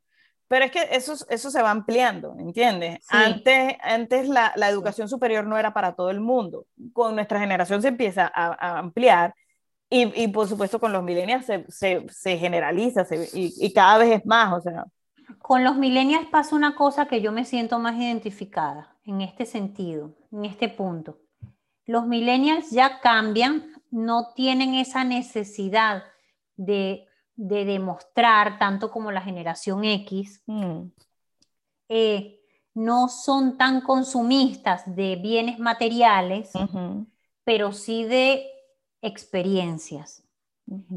Pero es que eso, eso se va ampliando, ¿entiendes? Antes, antes la, la, educación superior no era para todo el mundo. Con nuestra generación se empieza a, ampliar y, y, por supuesto con los millennials se, se, se generaliza y, y, cada vez es más, o sea. Con los millennials pasa una cosa que yo me siento más identificada en este sentido, en este punto. Los millennials ya cambian, no tienen esa necesidad de, de demostrar, tanto como la generación X, mm. eh, no son tan consumistas de bienes materiales, pero sí de experiencias.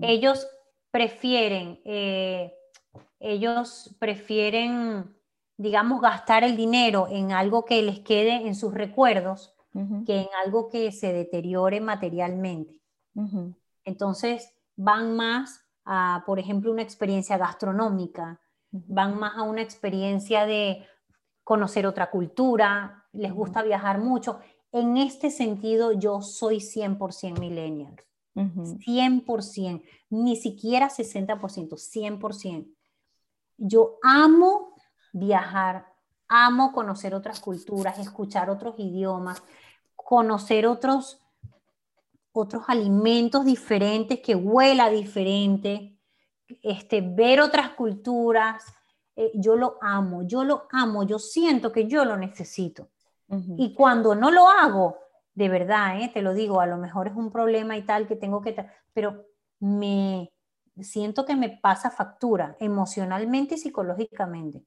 Ellos prefieren, eh, ellos prefieren, digamos, gastar el dinero en algo que les quede en sus recuerdos que en algo que se deteriore materialmente. Entonces, van más a, por ejemplo, una experiencia gastronómica, van más a una experiencia de conocer otra cultura, les gusta viajar mucho en este sentido yo soy 100% millennial. 100%, ni siquiera 60%, 100%. Yo amo viajar, amo conocer otras culturas, escuchar otros idiomas, conocer otros, otros alimentos diferentes, que huela diferente, este, ver otras culturas. Eh, yo lo amo, yo lo amo, yo siento que yo lo necesito. Y cuando no lo hago, de verdad, ¿eh? te lo digo, a lo mejor es un problema y tal que tengo que, pero me siento que me pasa factura emocionalmente y psicológicamente.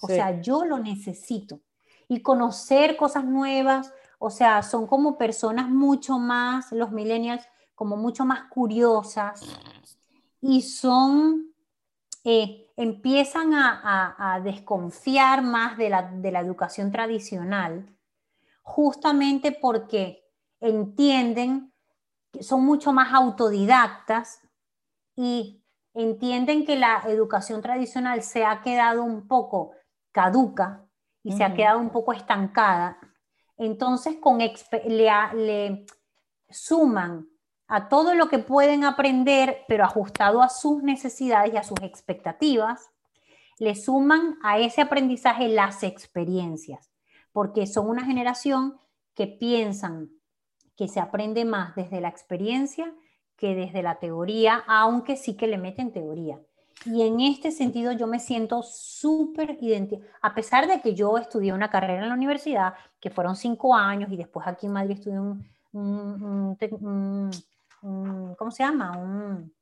O sea, yo lo necesito. Y conocer cosas nuevas, o sea, son como personas mucho más, los millennials, como mucho más curiosas y son, eh, empiezan a, desconfiar más de la, de la educación tradicional, justamente porque entienden que son mucho más autodidactas y entienden que la educación tradicional se ha quedado un poco caduca y se ha quedado un poco estancada. Entonces, con le, le suman a todo lo que pueden aprender, pero ajustado a sus necesidades y a sus expectativas, le suman a ese aprendizaje las experiencias, porque son una generación que piensan que se aprende más desde la experiencia que desde la teoría, aunque sí que le meten teoría. Y en este sentido yo me siento súper identificada, a pesar de que yo estudié una carrera en la universidad, que fueron cinco años, y después aquí en Madrid estudié un, ¿cómo se llama? Un,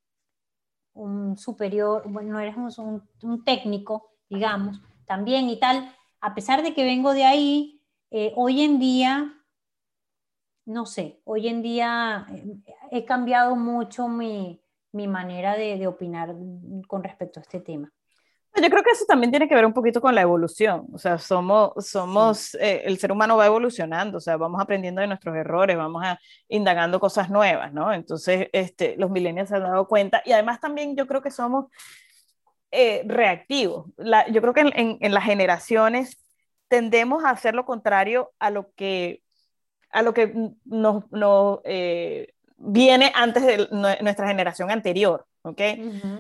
un superior, bueno, no eres un, un, técnico, digamos, también y tal. A pesar de que vengo de ahí, eh, hoy en día, no sé, hoy en día eh, he cambiado mucho mi, mi manera de, de, opinar con respecto a este tema. Yo creo que eso también tiene que ver un poquito con la evolución, o sea, somos, somos, eh, el ser humano va evolucionando, o sea, vamos aprendiendo de nuestros errores, vamos a, indagando cosas nuevas, ¿no? Entonces, este, los millennials se han dado cuenta y además también yo creo que somos eh, reactivos. La, yo creo que en, en, las generaciones tendemos a hacer lo contrario a lo que, a lo que nos, no, eh, viene antes de nuestra generación anterior. ¿ok?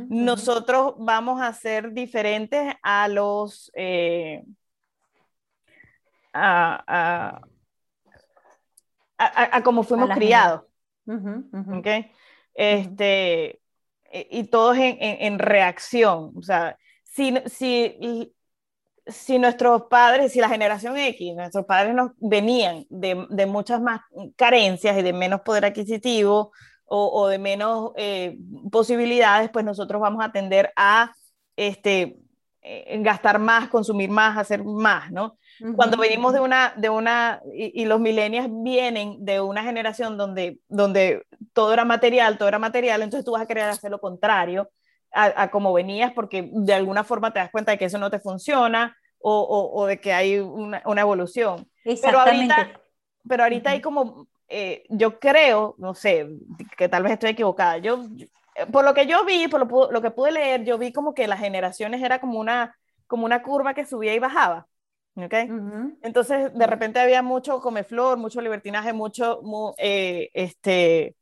Nosotros vamos a ser diferentes a los... Eh, a, a, a, como fuimos criados. ¿ok? Este, y todos en, en, reacción. O sea, si, si, si nuestros padres, si la generación X, nuestros padres nos venían de, de muchas más carencias y de menos poder adquisitivo, o, de menos eh, posibilidades, pues nosotros vamos a tender a este, eh, gastar más, consumir más, hacer más, ¿no? Cuando venimos de una, de una y, los millennials vienen de una generación donde, donde todo era material, todo era material, entonces tú vas a querer hacer lo contrario a, como venías porque de alguna forma te das cuenta de que eso no te funciona o, o, o de que hay una, una evolución. Pero ahorita, pero ahorita hay como eh, yo creo, no sé, que tal vez estoy equivocada, yo, por lo que yo vi, por lo, que pude leer, yo vi como que las generaciones era como una, como una curva que subía y bajaba. ¿ok? Entonces, de repente había mucho comeflor, mucho libertinaje, mucho, eh, este,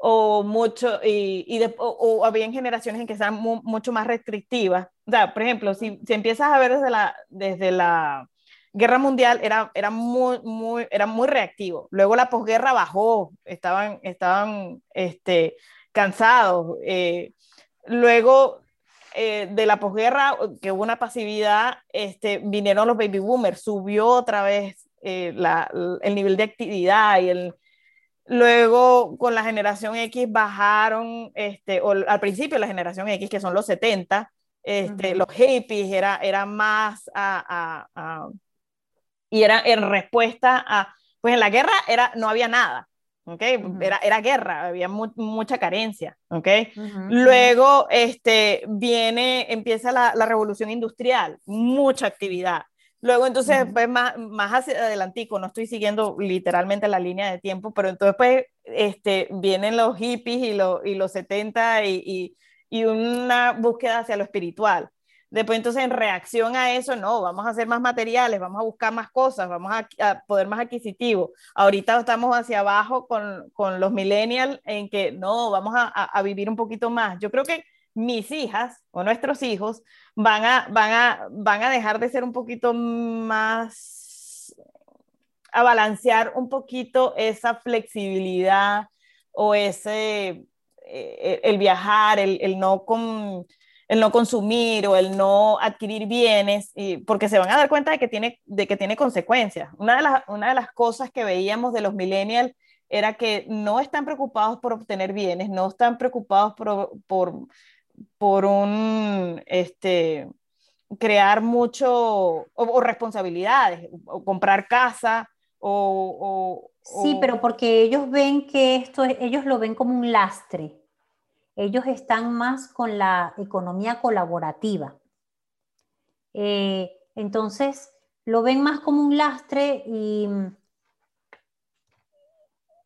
o mucho, y, y o, había generaciones en que estaban mucho más restrictivas. O sea, por ejemplo, si, si empiezas a ver desde la, desde la guerra mundial era, era, muy, muy, era muy reactivo. Luego la posguerra bajó, estaban, estaban este, cansados. Eh, luego eh, de la posguerra, que hubo una pasividad, este, vinieron los baby boomers, subió otra vez eh, la, el nivel de actividad y el... Luego con la generación X bajaron, este, o al principio la generación X, que son los 70, este, los hippies, era, era más a, a y era en respuesta a, pues en la guerra era, no había nada, ¿ok? era, era guerra, había mucha carencia, ¿ok? Luego este, viene, empieza la, la, revolución industrial, mucha actividad. Luego entonces, pues más, más hacia adelantico, no estoy siguiendo literalmente la línea de tiempo, pero entonces pues este, vienen los hippies y, lo, y los 70 y, y, y una búsqueda hacia lo espiritual. Después entonces en reacción a eso, no, vamos a hacer más materiales, vamos a buscar más cosas, vamos a, poder más adquisitivo. Ahorita estamos hacia abajo con, con los millennials en que no, vamos a, a, vivir un poquito más. Yo creo que mis hijas o nuestros hijos van a, van a, van a dejar de ser un poquito más, a balancear un poquito esa flexibilidad o ese, eh, el viajar, el, el no con el no consumir o el no adquirir bienes, y, porque se van a dar cuenta de que tiene, de que tiene consecuencias. Una de, las, una de las cosas que veíamos de los millennials era que no están preocupados por obtener bienes, no están preocupados por, por, por un, este, crear mucho, o, responsabilidades, o comprar casa, o, o, Sí, pero porque ellos ven que esto, ellos lo ven como un lastre ellos están más con la economía colaborativa. Eh, entonces, lo ven más como un lastre y,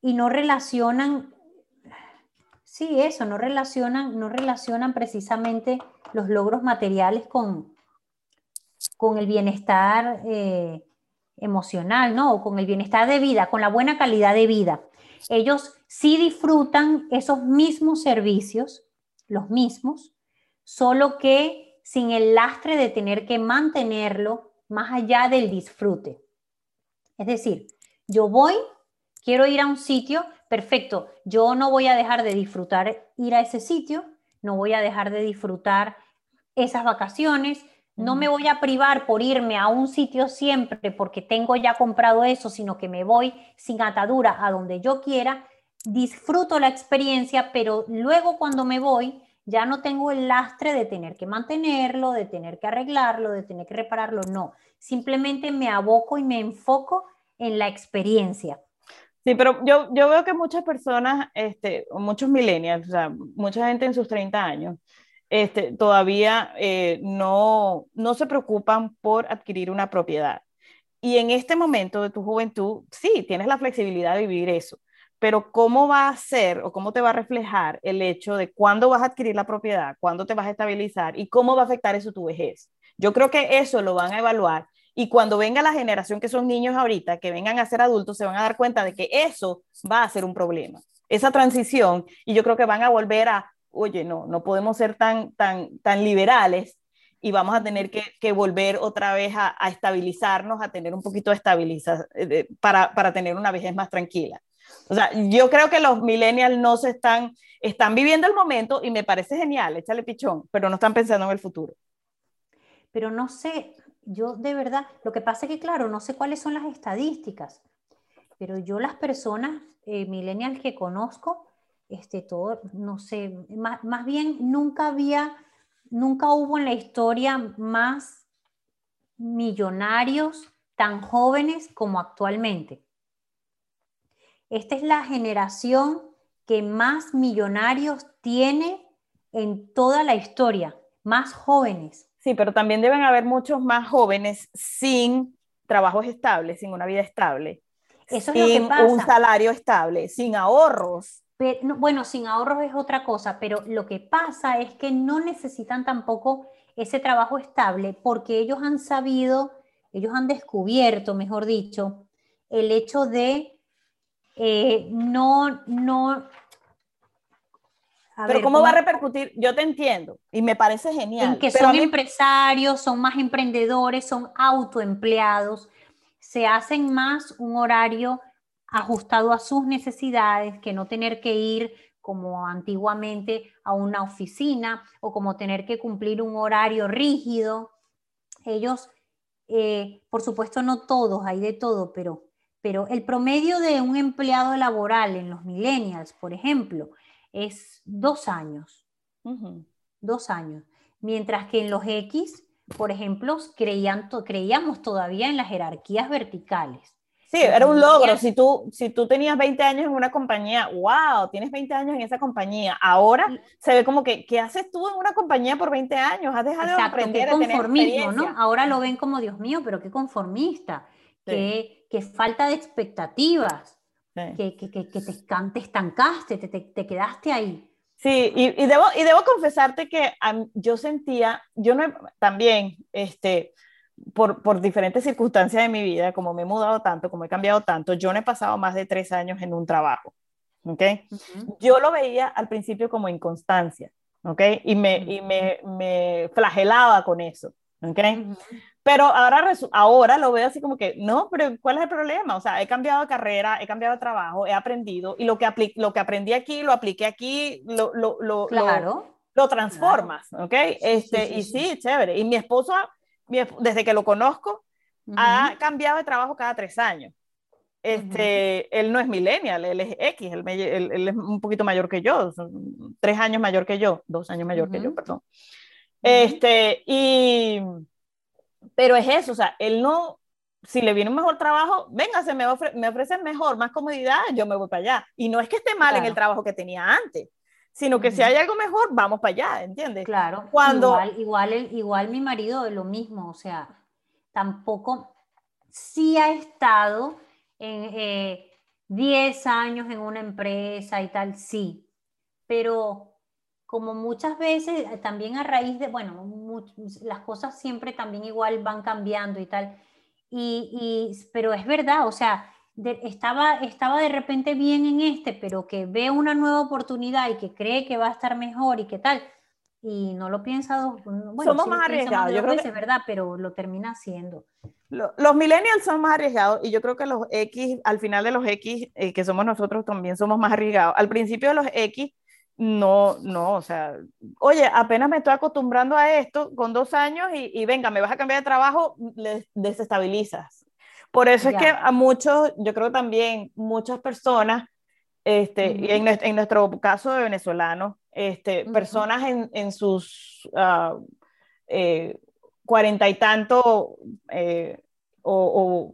y no relacionan, sí, eso, no relacionan, no relacionan precisamente los logros materiales con, con el bienestar eh, emocional, ¿no? O con el bienestar de vida, con la buena calidad de vida. Ellos sí disfrutan esos mismos servicios, los mismos, solo que sin el lastre de tener que mantenerlo más allá del disfrute. Es decir, yo voy, quiero ir a un sitio, perfecto, yo no voy a dejar de disfrutar ir a ese sitio, no voy a dejar de disfrutar esas vacaciones, no me voy a privar por irme a un sitio siempre porque tengo ya comprado eso, sino que me voy sin atadura a donde yo quiera, disfruto la experiencia, pero luego cuando me voy ya no tengo el lastre de tener que mantenerlo, de tener que arreglarlo, de tener que repararlo, no, simplemente me aboco y me enfoco en la experiencia. Sí, pero yo, yo veo que muchas personas, este, muchos millennials, o sea, mucha gente en sus 30 años, este, todavía eh, no, no se preocupan por adquirir una propiedad. Y en este momento de tu juventud, sí, tienes la flexibilidad de vivir eso, pero ¿cómo va a ser o cómo te va a reflejar el hecho de cuándo vas a adquirir la propiedad, cuándo te vas a estabilizar y cómo va a afectar eso tu vejez? Yo creo que eso lo van a evaluar y cuando venga la generación que son niños ahorita, que vengan a ser adultos, se van a dar cuenta de que eso va a ser un problema, esa transición, y yo creo que van a volver a oye, no, no podemos ser tan, tan, tan liberales y vamos a tener que, que volver otra vez a, a, estabilizarnos, a tener un poquito de estabilización eh, para, para tener una vejez más tranquila. O sea, yo creo que los millennials no se están, están viviendo el momento y me parece genial, échale pichón, pero no están pensando en el futuro. Pero no sé, yo de verdad, lo que pasa es que, claro, no sé cuáles son las estadísticas, pero yo las personas eh, millennials que conozco, este, todo, no sé, más, más, bien nunca había, nunca hubo en la historia más millonarios tan jóvenes como actualmente. Esta es la generación que más millonarios tiene en toda la historia, más jóvenes. Sí, pero también deben haber muchos más jóvenes sin trabajos estables, sin una vida estable. Eso sin es lo que pasa. un salario estable, sin ahorros bueno, sin ahorros es otra cosa, pero lo que pasa es que no necesitan tampoco ese trabajo estable porque ellos han sabido, ellos han descubierto, mejor dicho, el hecho de eh, no, no... A pero ver, ¿cómo, ¿cómo, va a repercutir? Yo te entiendo y me parece genial. En que pero son mí... empresarios, son más emprendedores, son autoempleados, se hacen más un horario ajustado a sus necesidades, que no tener que ir como antiguamente a una oficina o como tener que cumplir un horario rígido. Ellos, eh, por supuesto, no todos, hay de todo, pero, pero el promedio de un empleado laboral en los millennials, por ejemplo, es dos años. Uh -huh. Dos años. Mientras que en los X, por ejemplo, creían, creíamos todavía en las jerarquías verticales. Sí, era un logro. Si tú, si tú tenías 20 años en una compañía, wow, tienes 20 años en esa compañía. Ahora se ve como que, ¿qué haces tú en una compañía por 20 años? Has dejado Exacto, de aprender qué a tener conformismo, ¿no? Ahora lo ven como, Dios mío, pero qué conformista, Sí. qué, qué falta de expectativas, Sí. que, que, que, te, te estancaste, te, te, te quedaste ahí. Sí, y, y debo, y debo confesarte que am, yo sentía, yo no también, este, por, por diferentes circunstancias de mi vida, como me he mudado tanto, como he cambiado tanto, yo no he pasado más de tres años en un trabajo, ¿ok? Ujú. Yo lo veía al principio como inconstancia, ¿ok? Y me, y me, me flagelaba con eso, ¿ok? Ujú. Pero ahora, ahora lo veo así como que, no, pero ¿cuál es el problema? O sea, he cambiado de carrera, he cambiado de trabajo, he aprendido y lo que, apli- lo que aprendí aquí, lo apliqué aquí, lo, lo, lo, lo- Claro. lo transformas, ¿ok? Este, sí, y sí. sí, chévere. Y mi esposo, mi esp- desde que lo conozco, ha Ujú. cambiado de trabajo cada tres años. Este, Él no es millennial, él es X, él, me- él- él es un poquito mayor que yo, tres años mayor que yo, dos años mayor que yo, perdón. Este, y, pero es eso, o sea, él no, si le viene un mejor trabajo, venga, se me, ofre, me ofrecen mejor, más comodidad, yo me voy para allá. Y no es que esté mal en el Claro. trabajo que tenía antes, sino que si Ujú. hay algo mejor, vamos para allá, ¿entiendes? Claro, Cuando- igual, igual, el- igual mi marido es lo mismo, o sea, tampoco, sí ha estado en eh, 10 años en una empresa y tal, sí, pero como muchas veces, eh, también a raíz de, bueno, las cosas siempre también igual van cambiando y tal, y, y- pero es verdad, o sea, de- estaba, estaba de repente bien en este, pero que ve una nueva oportunidad y que cree que va a estar mejor y qué tal, y no lo piensa dos, bueno, Somos sí más arriesgados, yo creo que- veces, ¿verdad? Pero lo termina haciendo. Lo- Los millennials son más arriesgados y yo creo que los X, al final de los X, eh, que somos nosotros también somos más arriesgados. Al principio de los X, no, no, o sea, oye, apenas me estoy acostumbrando a esto con dos años y, y venga, me vas a cambiar de trabajo, le desestabilizas. Por eso es que a muchos, yo creo también muchas personas, este, y en, nues- en nuestro caso de venezolanos, este, Ujú. personas en, en sus ah, eh, cuarenta y tanto eh, o,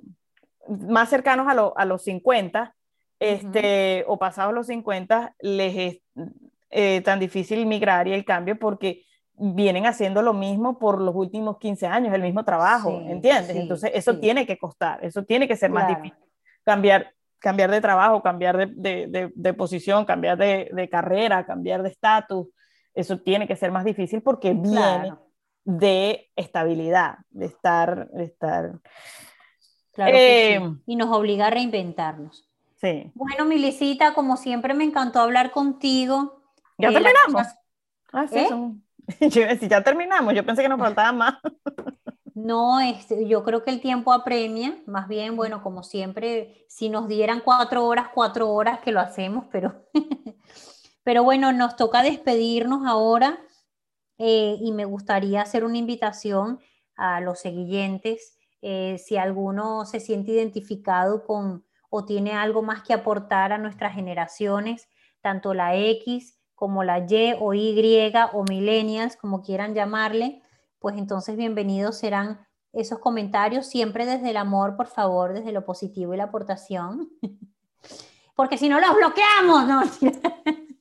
o más cercanos a, lo- a los 50, este, o pasados los 50, les es eh, tan difícil migrar y el cambio porque vienen haciendo lo mismo por los últimos 15 años, el mismo trabajo, ¿entiendes? Entonces, eso tiene que costar, eso tiene que ser más difícil. Cambiar, cambiar de trabajo, cambiar de, de, posición, cambiar de, carrera, cambiar de estatus, eso tiene que ser más difícil porque viene de estabilidad, de estar... De estar claro eh, Y nos obliga a reinventarnos. Sí. Bueno, Milicita, como siempre me encantó hablar contigo. ¿Ya eh, terminamos? Ah, sí, ¿Eh? si ya terminamos, yo pensé que nos faltaba más. No, este, yo creo que el tiempo apremia, más bien, bueno, como siempre, si nos dieran cuatro horas, cuatro horas que lo hacemos, pero, pero bueno, nos toca despedirnos ahora eh, y me gustaría hacer una invitación a los seguidores, eh, si alguno se siente identificado con o tiene algo más que aportar a nuestras generaciones, tanto la X como la Y o Y o millennials, como quieran llamarle, pues entonces bienvenidos serán esos comentarios, siempre desde el amor, por favor, desde lo positivo y la aportación, porque si no los bloqueamos, ¿no?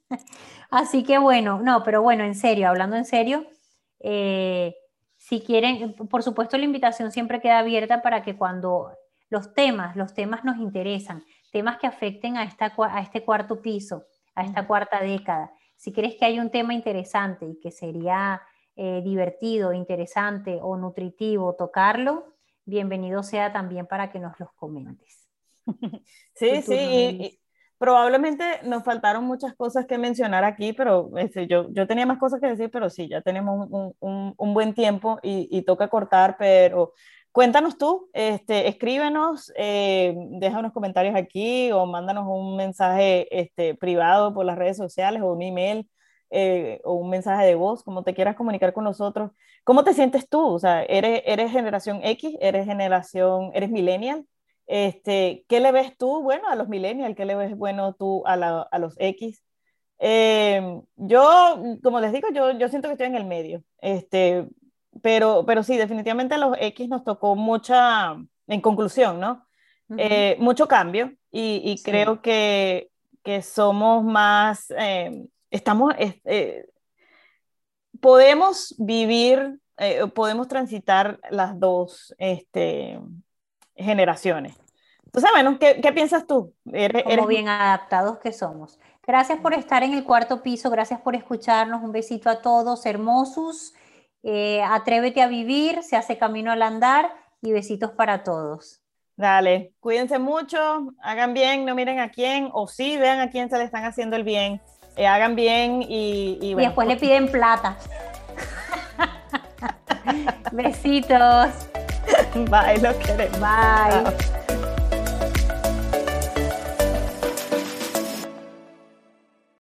Así que bueno, no, pero bueno, en serio, hablando en serio, eh, si quieren, por supuesto la invitación siempre queda abierta para que cuando los temas, los temas nos interesan, temas que afecten a, esta, a este cuarto piso, a esta cuarta década. Si crees que hay un tema interesante y que sería eh, divertido, interesante o nutritivo tocarlo, bienvenido sea también para que nos los comentes. Sí, sí, y, probablemente nos faltaron muchas cosas que mencionar aquí, pero este, yo, yo tenía más cosas que decir, pero sí, ya tenemos un, un, buen tiempo y, y, toca cortar, pero cuéntanos tú, este, escríbenos, eh, deja unos comentarios aquí o mándanos un mensaje este, privado por las redes sociales o un email eh, o un mensaje de voz, como te quieras comunicar con nosotros. ¿Cómo te sientes tú? O sea, ¿eres, eres generación X? ¿Eres generación, eres millennial? Este, ¿Qué le ves tú, bueno, a los millennials? ¿Qué le ves bueno tú a, los X? Eh, yo, como les digo, yo, yo siento que estoy en el medio. Este, pero, pero sí, definitivamente a los X nos tocó mucha, en conclusión, ¿no? Eh, mucho cambio y, y creo que, que, somos más, estamos, eh, podemos vivir, eh, podemos transitar las dos este, generaciones. Entonces, bueno, ¿qué, qué piensas tú? ¿Eres, Como bien adaptados que somos. Gracias por estar en el cuarto piso, gracias por escucharnos, un besito a todos, hermosos. Eh, atrévete a vivir, se hace camino al andar y besitos para todos. Dale, cuídense mucho, hagan bien, no miren a quién, o sí vean a quién se le están haciendo el bien. Eh, hagan bien y, y, después le piden plata. Besitos. Bye, lo queremos. Bye.